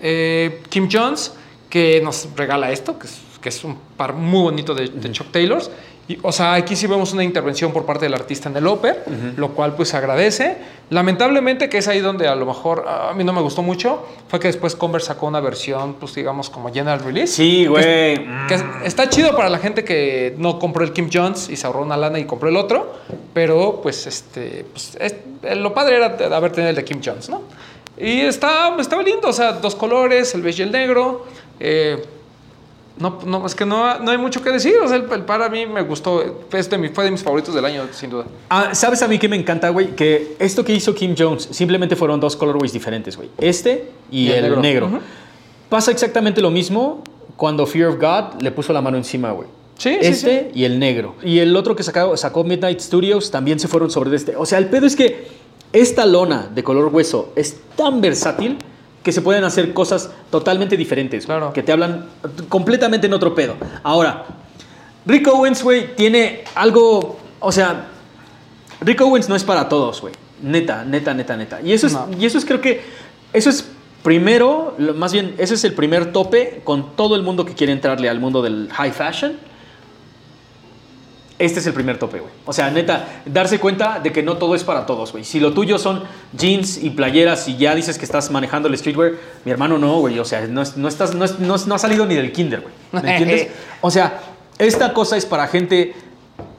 Eh, Kim Jones, que nos regala esto, que es, que es un par muy bonito de, de Chuck Taylors. Y, o sea, aquí sí vemos una intervención por parte del artista en el Oper, lo cual pues se agradece. Lamentablemente, que es ahí donde a lo mejor a mí no me gustó mucho, fue que después Converse sacó una versión, pues digamos, como General Release. Sí, güey. Que es- está chido para la gente que no compró el Kim Jones y se ahorró una lana y compró el otro, pero pues este, pues, es- eh, lo padre era haber tenido el de Kim Jones, ¿no? Y está, estaba lindo, o sea, dos colores, el beige y el negro. eh, no, no, es que no, no hay mucho que decir, o sea, el, el par a mí me gustó, fue de, mi- fue de mis favoritos del año, sin duda. Ah, ¿Sabes a mí que me encanta, güey? Que esto que hizo Kim Jones simplemente fueron dos colorways diferentes, güey. Este y, Y el el, negro. Pasa exactamente lo mismo cuando Fear of God le puso la mano encima, güey. Sí, sí, Este y el negro. Y el otro que sacó, sacó Midnight Studios también se fueron sobre este. O sea, el pedo es que esta lona de color hueso es tan versátil que se pueden hacer cosas totalmente diferentes. Claro. Que te hablan completamente en otro pedo. Ahora, Rick Owens, güey, tiene algo. O sea, Rick Owens no es para todos, güey. Neta, neta, neta, neta. Y eso es, y eso es creo que. Eso es primero, más bien, ese es el primer tope con todo el mundo que quiere entrarle al mundo del high fashion. Este es el primer tope, güey. O sea, neta, darse cuenta de que no todo es para todos, güey. Si lo tuyo son jeans y playeras y ya dices que estás manejando el streetwear, mi hermano no, güey. O sea, no, no estás, no, no, no ha salido ni del kinder, güey. ¿Me entiendes? O sea, esta cosa es para gente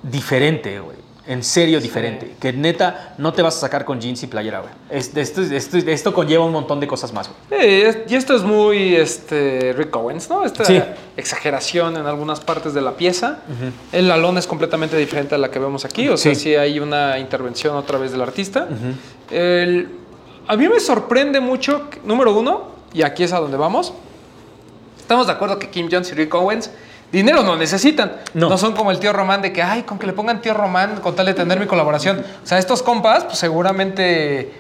diferente, güey. En serio diferente. Que neta no te vas a sacar con jeans y playera, güey. Es- Esto, esto, esto conlleva un montón de cosas más, güey. Sí, y esto es muy este, Rick Owens, ¿no? Esta Sí. exageración en algunas partes de la pieza. El alón es completamente diferente a la que vemos aquí, o sea, Sí. hay una intervención otra vez del artista. El- a mí me sorprende mucho, número uno, y aquí es a donde vamos, estamos de acuerdo que Kim Jones y Rick Owens dinero no necesitan. No. No. son como el tío Román de que, ay, con que le pongan tío Román con tal de tener mi colaboración. O sea, estos compas, pues seguramente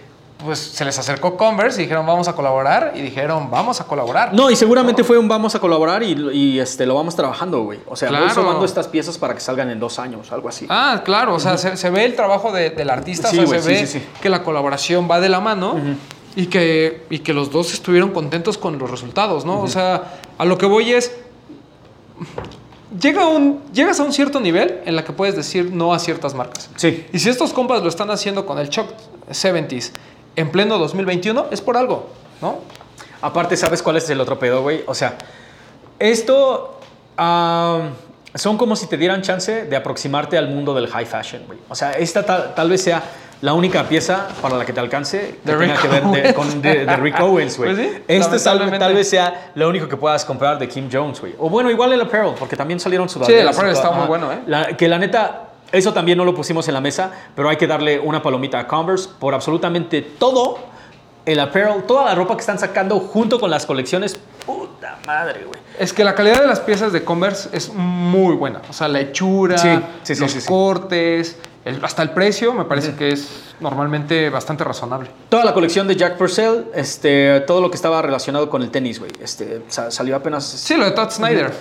pues se les acercó Converse y dijeron, vamos a colaborar. Y dijeron, vamos a colaborar. No, y seguramente fue un vamos a colaborar y, y, este, lo vamos trabajando, güey. O sea, voy Claro. sumando estas piezas para que salgan en dos años, algo así. Ah, claro, o sea, se, se ve el trabajo de- del artista, Sí, o sea, güey, se sí, ve sí, que la colaboración va de la mano y, que, y que los dos estuvieron contentos con los resultados, ¿no? O sea, a lo que voy es, llega un, llegas a un cierto nivel en la que puedes decir no a ciertas marcas. Sí. Y si estos compas lo están haciendo con el Chuck 70s en pleno 2021, es por algo, ¿no? Aparte, ¿sabes cuál es el otro pedo, güey? O sea, esto son como si te dieran chance de aproximarte al mundo del high fashion, güey. O sea, esta tal, tal vez sea la única pieza para la que te alcance que tenga Rick que ver de, con de, de Rick Owens, güey. Pues sí, este tal, tal vez sea lo único que puedas comprar de Kim Jones, güey. O bueno, igual el apparel, porque también salieron sudaderas. el y apparel está muy bueno, ¿eh? La- que la neta, eso también no lo pusimos en la mesa, pero hay que darle una palomita a Converse por absolutamente todo el apparel, toda la ropa que están sacando junto con las colecciones. Puta madre, güey. Es que la calidad de las piezas de Converse es muy buena. O sea, la hechura, Sí, sí, sí, los sí, sí. cortes, el- hasta el precio me parece que es normalmente bastante razonable. Toda la colección de Jack Purcell, este, todo lo que estaba relacionado con el tenis, güey. Este, sa- salió apenas. Sí, lo de Todd Snyder.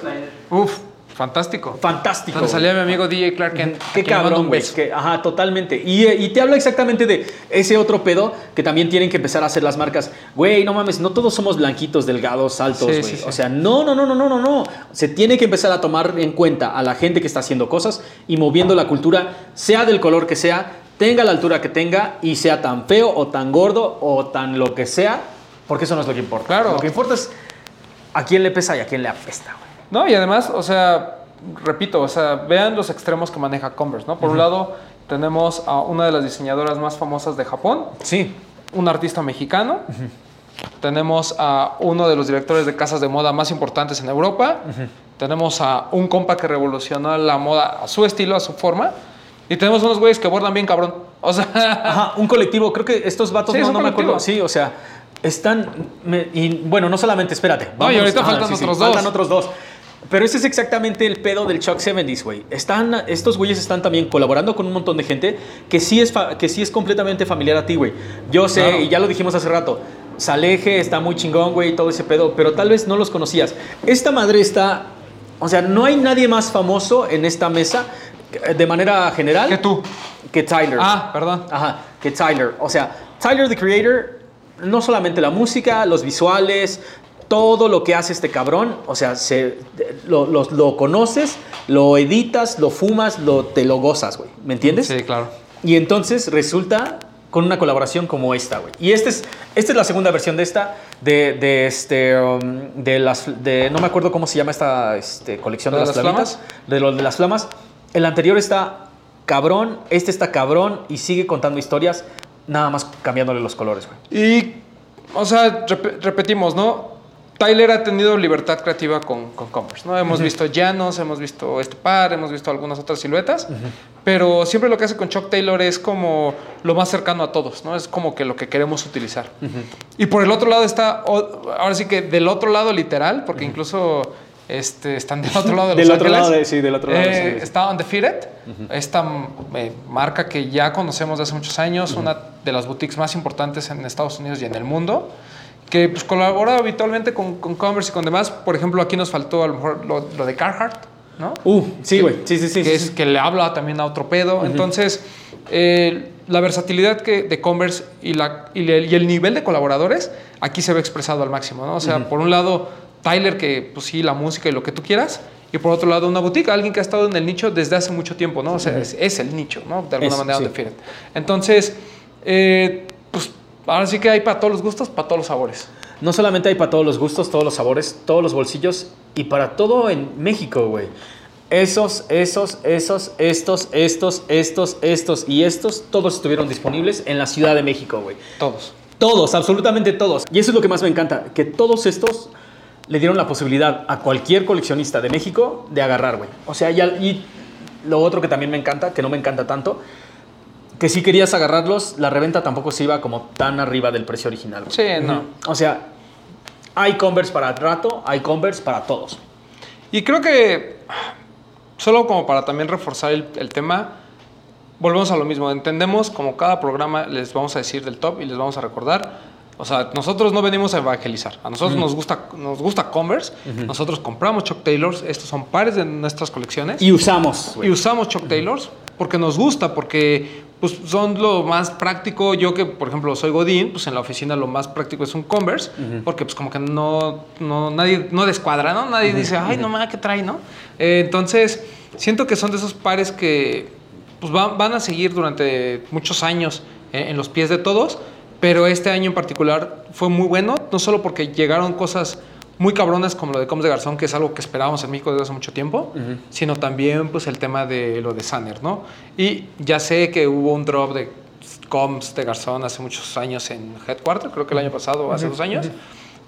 Uf, fantástico. Fantástico. Donde salía mi amigo DJ Clark Kent. Qué cabrón, güey. que- Ajá, totalmente. Y, eh, y te habla exactamente de ese otro pedo que también tienen que empezar a hacer las marcas. Güey, no mames, no todos somos blanquitos, delgados, altos, güey. sí, sí. O sea, no, no, no, no, no, no, no. Se tiene que empezar a tomar en cuenta a la gente que está haciendo cosas y moviendo la cultura, sea del color que sea, tenga la altura que tenga y sea tan feo o tan gordo o tan lo que sea, porque eso no es lo que importa. Claro. Lo que importa es a quién le pesa y a quién le apesta. No, y además, o sea, repito, o sea, vean los extremos que maneja Converse, ¿no? Por un lado, tenemos a una de las diseñadoras más famosas de Japón, Sí. un artista mexicano. Tenemos a uno de los directores de casas de moda más importantes en Europa. Tenemos a un compa que revolucionó la moda a su estilo, a su forma. Y tenemos unos güeyes que bordan bien cabrón. O sea, Ajá, un colectivo. Creo que estos vatos Sí, no, me acuerdo. Sí, o sea, están. me- y bueno, no solamente, espérate. No, y ahorita faltan otros dos. Faltan otros dos. Pero ese es exactamente el pedo del Chuck 70s, güey. Están, estos güeyes están también colaborando con un montón de gente que sí es, que sí es completamente familiar a ti, güey. Yo sé, Claro. y ya lo dijimos hace rato, Saleje está muy chingón, güey, todo ese pedo, pero tal vez no los conocías. Esta madre está... O sea, no hay nadie más famoso en esta mesa, eh, de manera general, que tú. que Tyler. Ah, perdón. Ajá, que Tyler. O sea, Tyler, the creator, no solamente la música, los visuales, todo lo que hace este cabrón, o sea, se, lo, lo- lo conoces, lo editas, lo fumas, lo, te lo gozas, güey. ¿Me entiendes? Sí, claro. Y entonces resulta con una colaboración como esta, güey. Y este es, esta es la segunda versión de esta, de, de este, um, de las, de, no me acuerdo cómo se llama esta este, colección de, ¿De las, las flamitas, de las flamas. El anterior está cabrón, este está cabrón y sigue contando historias, nada más cambiándole los colores, güey. Y, o sea, rep- repetimos, ¿no? Tyler ha tenido libertad creativa con, con Converse, ¿no? Hemos visto llanos, hemos visto este par, hemos visto algunas otras siluetas, pero siempre lo que hace con Chuck Taylor es como lo más cercano a todos, ¿no? Es como que lo que queremos utilizar. Y por el otro lado está, ahora sí que del otro lado literal, porque incluso este, están del otro lado de Los Del otro Ángeles. lado de- sí, del otro lado, Eh, sí. Está Undefeated, esta eh, marca que ya conocemos de hace muchos años, una de las boutiques más importantes en Estados Unidos y en el mundo, que pues, colabora habitualmente con, con Converse y con demás. Por ejemplo, aquí nos faltó a lo mejor lo, lo de Carhartt, ¿no? Uh, sí, güey. Sí, sí, sí. que, sí, es, que le habla también a otro pedo. Entonces, eh, la versatilidad que, de Converse y, la, y, le- y el nivel de colaboradores aquí se ve expresado al máximo. ¿no? O sea, por un lado, Tyler, que pues sí, la música y lo que tú quieras. Y por otro lado, una boutique, alguien que ha estado en el nicho desde hace mucho tiempo, ¿no? O sea, es, es el nicho, ¿no? De alguna Es, manera, sí. Entonces, eh, ahora sí que hay para todos los gustos, para todos los sabores. No solamente hay para todos los gustos, todos los sabores, todos los bolsillos y para todo en México, güey. Esos, esos, esos, estos, estos, estos, estos y estos, todos estuvieron disponibles en la Ciudad de México, güey. Todos. Todos, absolutamente todos. Y eso es lo que más me encanta, que todos estos le dieron la posibilidad a cualquier coleccionista de México de agarrar, güey. O sea, ya, y lo otro que también me encanta, que no me encanta tanto, que si querías agarrarlos, la reventa tampoco se iba como tan arriba del precio original. güey. Sí, no. O sea, hay Converse para rato, hay Converse para todos. Y creo que, solo como para también reforzar el, el tema, volvemos a lo mismo. Entendemos como cada programa les vamos a decir del top y les vamos a recordar. O sea, nosotros no venimos a evangelizar. A nosotros nos, gusta, nos gusta Converse. Nosotros compramos Chuck Taylors. Estos son pares de nuestras colecciones. Y usamos, Y usamos Chuck Taylors porque nos gusta, porque pues, son lo más práctico. Yo que, por ejemplo, soy Godín, pues en la oficina lo más práctico es un Converse, porque pues como que no, no, nadie, no descuadra, ¿no? Nadie dice, ay, no mames, ¿qué trae, no? Eh, entonces, siento que son de esos pares que pues, van, van a seguir durante muchos años eh, en los pies de todos, pero este año en particular fue muy bueno, no solo porque llegaron cosas muy cabronas como lo de Coms de Garzón, que es algo que esperábamos en México desde hace mucho tiempo, sino también pues el tema de lo de Sanner, ¿no? Y ya sé que hubo un drop de comps de Garzón hace muchos años en Headquarter, creo que el año pasado o hace dos años.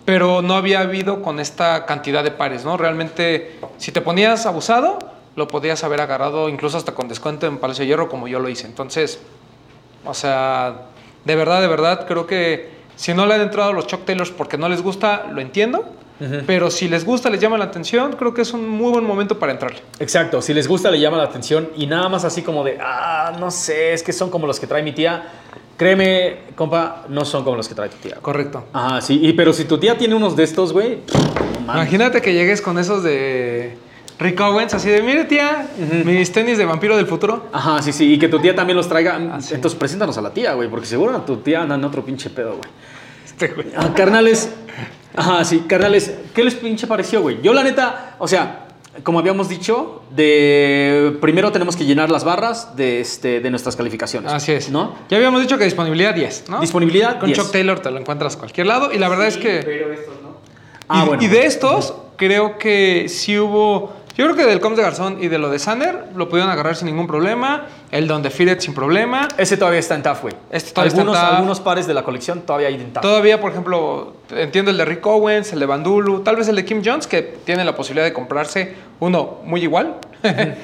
Pero no había habido con esta cantidad de pares, ¿no? Realmente, si te ponías abusado, lo podías haber agarrado incluso hasta con descuento en Palacio de Hierro, como yo lo hice. Entonces, o sea, de verdad, de verdad, creo que si no le han entrado los Chuck Taylors porque no les gusta, lo entiendo. Pero si les gusta, les llama la atención, creo que es un muy buen momento para entrarle. Exacto, si les gusta le llama la atención y nada más así como de, ah, no sé, es que son como los que trae mi tía. Créeme, compa, no son como los que trae tu tía. Correcto. Ajá, sí, y, pero si tu tía tiene unos de estos, güey. Imagínate que llegues con esos de Rick Owens, así de, mire tía, mis tenis de vampiro del futuro. Ajá, sí, sí, y que tu tía también los traiga. Ah, sí. Entonces preséntanos a la tía, güey, porque seguro tu tía anda en otro pinche pedo, güey. Este güey. Ah, carnales. Ajá, sí, carnales. ¿Qué les pinche pareció, güey? Yo, la neta, o sea, como habíamos dicho, de primero tenemos que llenar las barras de, este, de nuestras calificaciones. Así es. ¿No? Ya habíamos dicho que disponibilidad 10, ¿no? Disponibilidad Con 10. Chuck Taylor te lo encuentras a cualquier lado y la verdad es que... Pero estos no. Ah, y, bueno. y de estos, creo que sí hubo. Yo creo que del Coms de Garzón y de lo de Sander lo pudieron agarrar sin ningún problema. El Don de Firet sin problema. Ese todavía está en TAF, güey. Este todavía está en algunos, TAF. algunos pares de la colección todavía hay en TAF. Todavía, por ejemplo, entiendo el de Rick Owens, el de Bandulu, tal vez el de Kim Jones, que tiene la posibilidad de comprarse uno muy igual,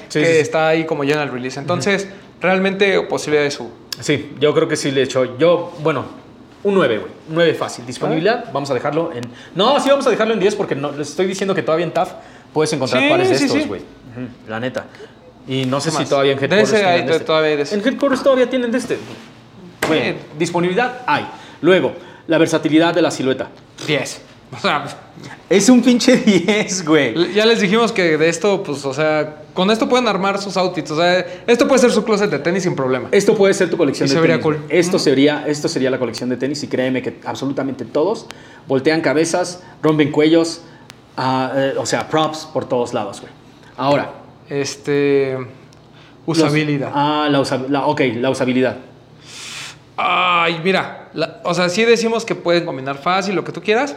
Sí, que sí, está ahí como ya en el release. Entonces, realmente posibilidades hubo. Sí, yo creo que sí le he hecho. Yo, bueno, un 9, güey. Un 9 fácil. Disponibilidad, vamos a dejarlo en. No, sí, vamos a dejarlo en 10 porque no, les estoy diciendo que todavía en TAF puedes encontrar Sí, pares de sí, estos, sí. güey. Ujú, La neta. Y no sé ¿Qué si más? todavía en Headquarters. ese tienen de este. todavía de ese. En Headquarters todavía tienen de este. Güey, disponibilidad hay. Luego, la versatilidad de la silueta. 10. O sea, Es un pinche 10, güey. ya les dijimos que de esto, pues, o sea, con esto pueden armar sus outfits. O sea, esto puede ser su closet de tenis sin problema. Esto puede ser tu colección Y de se vería tenis. cool. Esto, sería, esto sería la colección de tenis y créeme que absolutamente todos voltean cabezas, rompen cuellos, ah, eh, o sea, props por todos lados, güey. Ahora. Este. los- Usabilidad. ah, la, usa- la- ok, la usabilidad. Ay, mira, la- o sea, sí decimos que pueden combinar fácil, lo que tú quieras.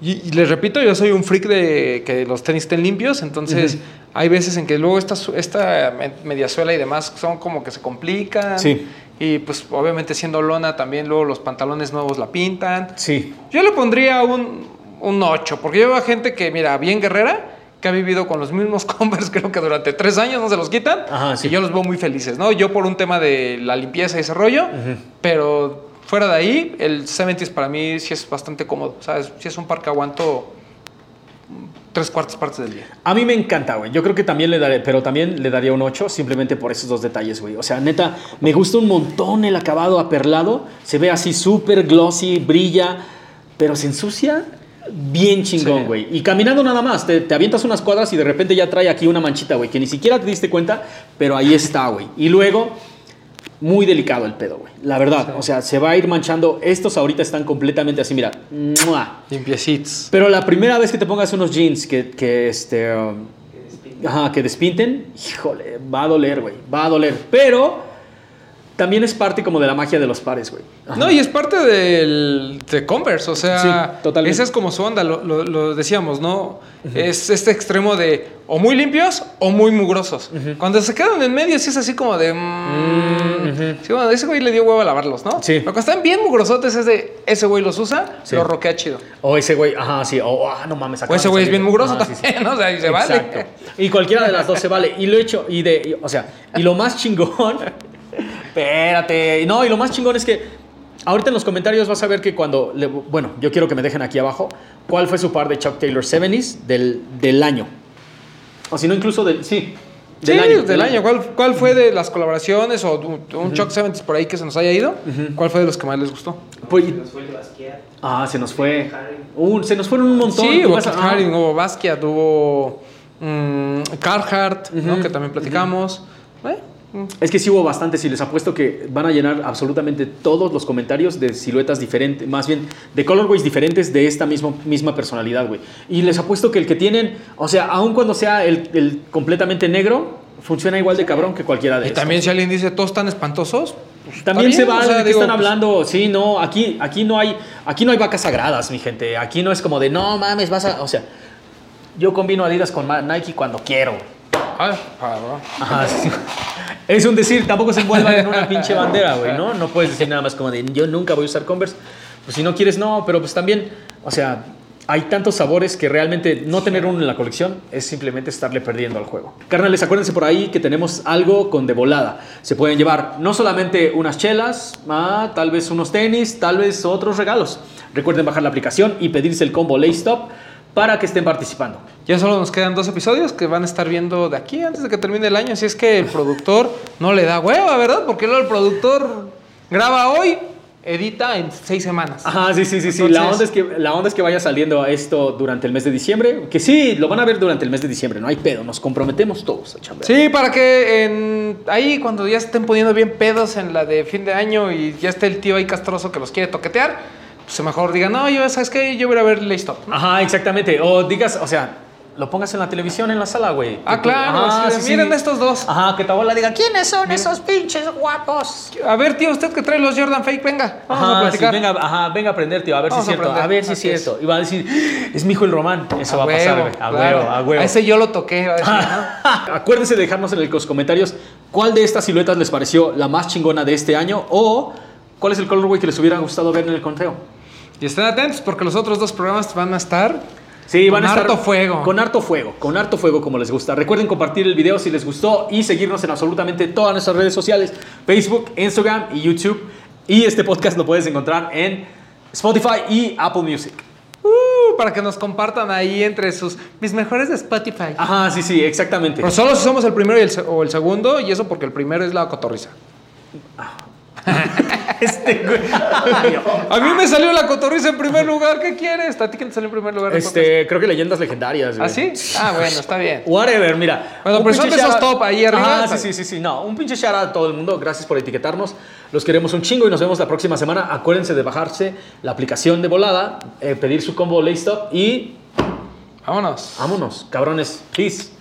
Y, y les repito, yo soy un freak de que los tenis estén limpios, entonces hay veces en que luego esta, esta me- mediasuela y demás son como que se complican. Sí. Y pues obviamente siendo lona también luego los pantalones nuevos la pintan. Sí. Yo le pondría un, un 8, porque yo veo a gente que, mira, bien guerrera, que ha vivido con los mismos Converse, creo que durante tres años no se los quitan. Ajá, sí. Y yo los veo muy felices, ¿no? Yo por un tema de la limpieza y ese rollo, pero fuera de ahí, el 70s para mí sí es bastante cómodo. ¿Sabes? Sí es un par que aguanto tres cuartas partes del día. A mí me encanta, güey. Yo creo que también le daré, pero también le daría un 8 simplemente por esos dos detalles, güey. O sea, neta, me gusta un montón el acabado aperlado. Se ve así súper glossy, brilla, pero se ensucia bien chingón, Sí. güey. Y caminando nada más, te, te avientas unas cuadras y de repente ya trae aquí una manchita, güey, que ni siquiera te diste cuenta, pero ahí está, güey. Y luego, muy delicado el pedo, güey. La verdad, o sea, se va a ir manchando. Estos ahorita están completamente así, mira. ¡mua! Limpiecitos. Pero la primera vez que te pongas unos jeans que, que este, um, ajá, que despinten, híjole, va a doler, güey, va a doler. Pero también es parte como de la magia de los pares, güey. Ajá. No, y es parte del, de Converse, o sea, Sí, totalmente. esa es como su onda, lo, lo- lo decíamos, ¿no? Es este extremo de o muy limpios o muy mugrosos. Cuando se quedan en medio, sí es así como de... mm, sí, bueno, ese güey le dio huevo a lavarlos, ¿no? Sí. Pero cuando están bien mugrosotes, es de ese güey los usa, Sí. lo roquea chido. O ese güey, ajá, sí, o ah, no mames. O ese güey es bien mugroso Ajá, sí, sí. también, ¿no? O sea, y se vale. Exacto. Y cualquiera de las dos se vale. Y lo he hecho, y de, y- o sea, y lo más chingón, espérate, no, y lo más chingón es que ahorita en los comentarios vas a ver que cuando, le- bueno, yo quiero que me dejen aquí abajo, cuál fue su par de Chuck Taylor 70s del, del año. O si no, incluso del, sí, del sí, año. del año. ¿Cuál, cuál fue de las colaboraciones o un, Chuck 70 por ahí que se nos haya ido? ¿Cuál fue de los que más les gustó? Pues- Se nos fue el Basquiat. ah, se nos fue. Se nos fueron un montón. Sí, hubo ah, Haring, hubo Basquiat, hubo mm, Carhartt, ¿no? que también platicamos. Eh. Es que sí hubo bastantes y les apuesto que van a llenar absolutamente todos los comentarios de siluetas diferentes, más bien de colorways diferentes de esta mismo, misma personalidad, güey. Y les apuesto que el que tienen, o sea, aun cuando sea el, el completamente negro, funciona igual de cabrón que cualquiera de Y estos. también si alguien dice todos están espantosos, pues, También se vale o sea, de digo, están pues, hablando. Sí, no, aquí, aquí no hay, aquí no hay vacas sagradas, mi gente. Aquí no es como de no mames, vas a. O sea, yo combino Adidas con Nike cuando quiero. Ajá, sí. Es un decir, tampoco se envuelvan en una pinche bandera, güey, ¿no? No puedes decir nada más como de yo nunca voy a usar Converse. Pues si no quieres, no, pero pues también, o sea, hay tantos sabores que realmente no tener uno en la colección es simplemente estarle perdiendo al juego. Carnales, acuérdense por ahí que tenemos algo con de volada. Se pueden llevar no solamente unas chelas, ah, tal vez unos tenis, tal vez otros regalos. Recuerden bajar la aplicación y pedirse el combo Lay Stop para que estén participando. Ya solo nos quedan dos episodios que van a estar viendo de aquí antes de que termine el año. Así es que el productor no le da hueva, ¿verdad? Porque luego el productor graba hoy, edita en seis semanas. Ajá, sí, sí, sí, sí. La, onda es que, la onda es que vaya saliendo esto durante el mes de diciembre. Que sí, lo van a ver durante el mes de diciembre, no hay pedo. Nos comprometemos todos a chambear. Sí, para que en, ahí cuando ya estén poniendo bien pedos en la de fin de año y ya esté el tío ahí castroso que los quiere toquetear, pues mejor digan, no, yo, ¿sabes qué? Yo voy a ver Lay Stop. ¿no? Ajá, exactamente. O digas, o sea, lo pongas en la televisión en la sala, güey. Ah, Que claro, Ajá, de, miren estos dos. Ajá, que tu abuela diga, ¿quiénes son esos pinches guapos? A ver, tío, usted que trae los Jordan Fake, venga, vamos Ajá, a sí, platicar. venga, ajá, venga a aprender, tío, a ver Vamos si es cierto. A, ver si es cierto. Y va a decir, es mi hijo el Román. Eso va a pasar, güey. A claro. huevo, a huevo. A ese yo lo toqué. va a decir, ¿no? Acuérdense de dejarnos en los comentarios cuál de estas siluetas les pareció la más chingona de este año o cuál es el colorway que les hubiera gustado ver en el conteo. Y estén atentos porque los otros dos programas van a estar Sí, Con van a estar harto fuego. Con harto fuego, con harto fuego como les gusta. Recuerden compartir el video si les gustó y seguirnos en absolutamente todas nuestras redes sociales, Facebook, Instagram y YouTube. Y este podcast lo puedes encontrar en Spotify y Apple Music. uh, para que nos compartan ahí entre sus mis mejores de Spotify. Ajá, sí, sí, exactamente. Pero solo si somos el primero y el, o el segundo, y eso porque el primero es la cotorriza. Este, güey. A mí me salió la cotorriza en primer lugar. ¿Qué quieres? ¿A ti quién te salió en primer lugar? este, creo que leyendas legendarias. güey. ¿Ah, sí? Ah, bueno, está bien. Whatever, mira. Bueno, pero son pinche de esos top ahí arriba, está sí, sí, sí, sí. No, un pinche shout out a todo el mundo. Gracias por etiquetarnos. Los queremos un chingo y nos vemos la próxima semana. Acuérdense de bajarse la aplicación de volada, eh, pedir su combo Lay Stop y Vámonos. vámonos, cabrones. Peace.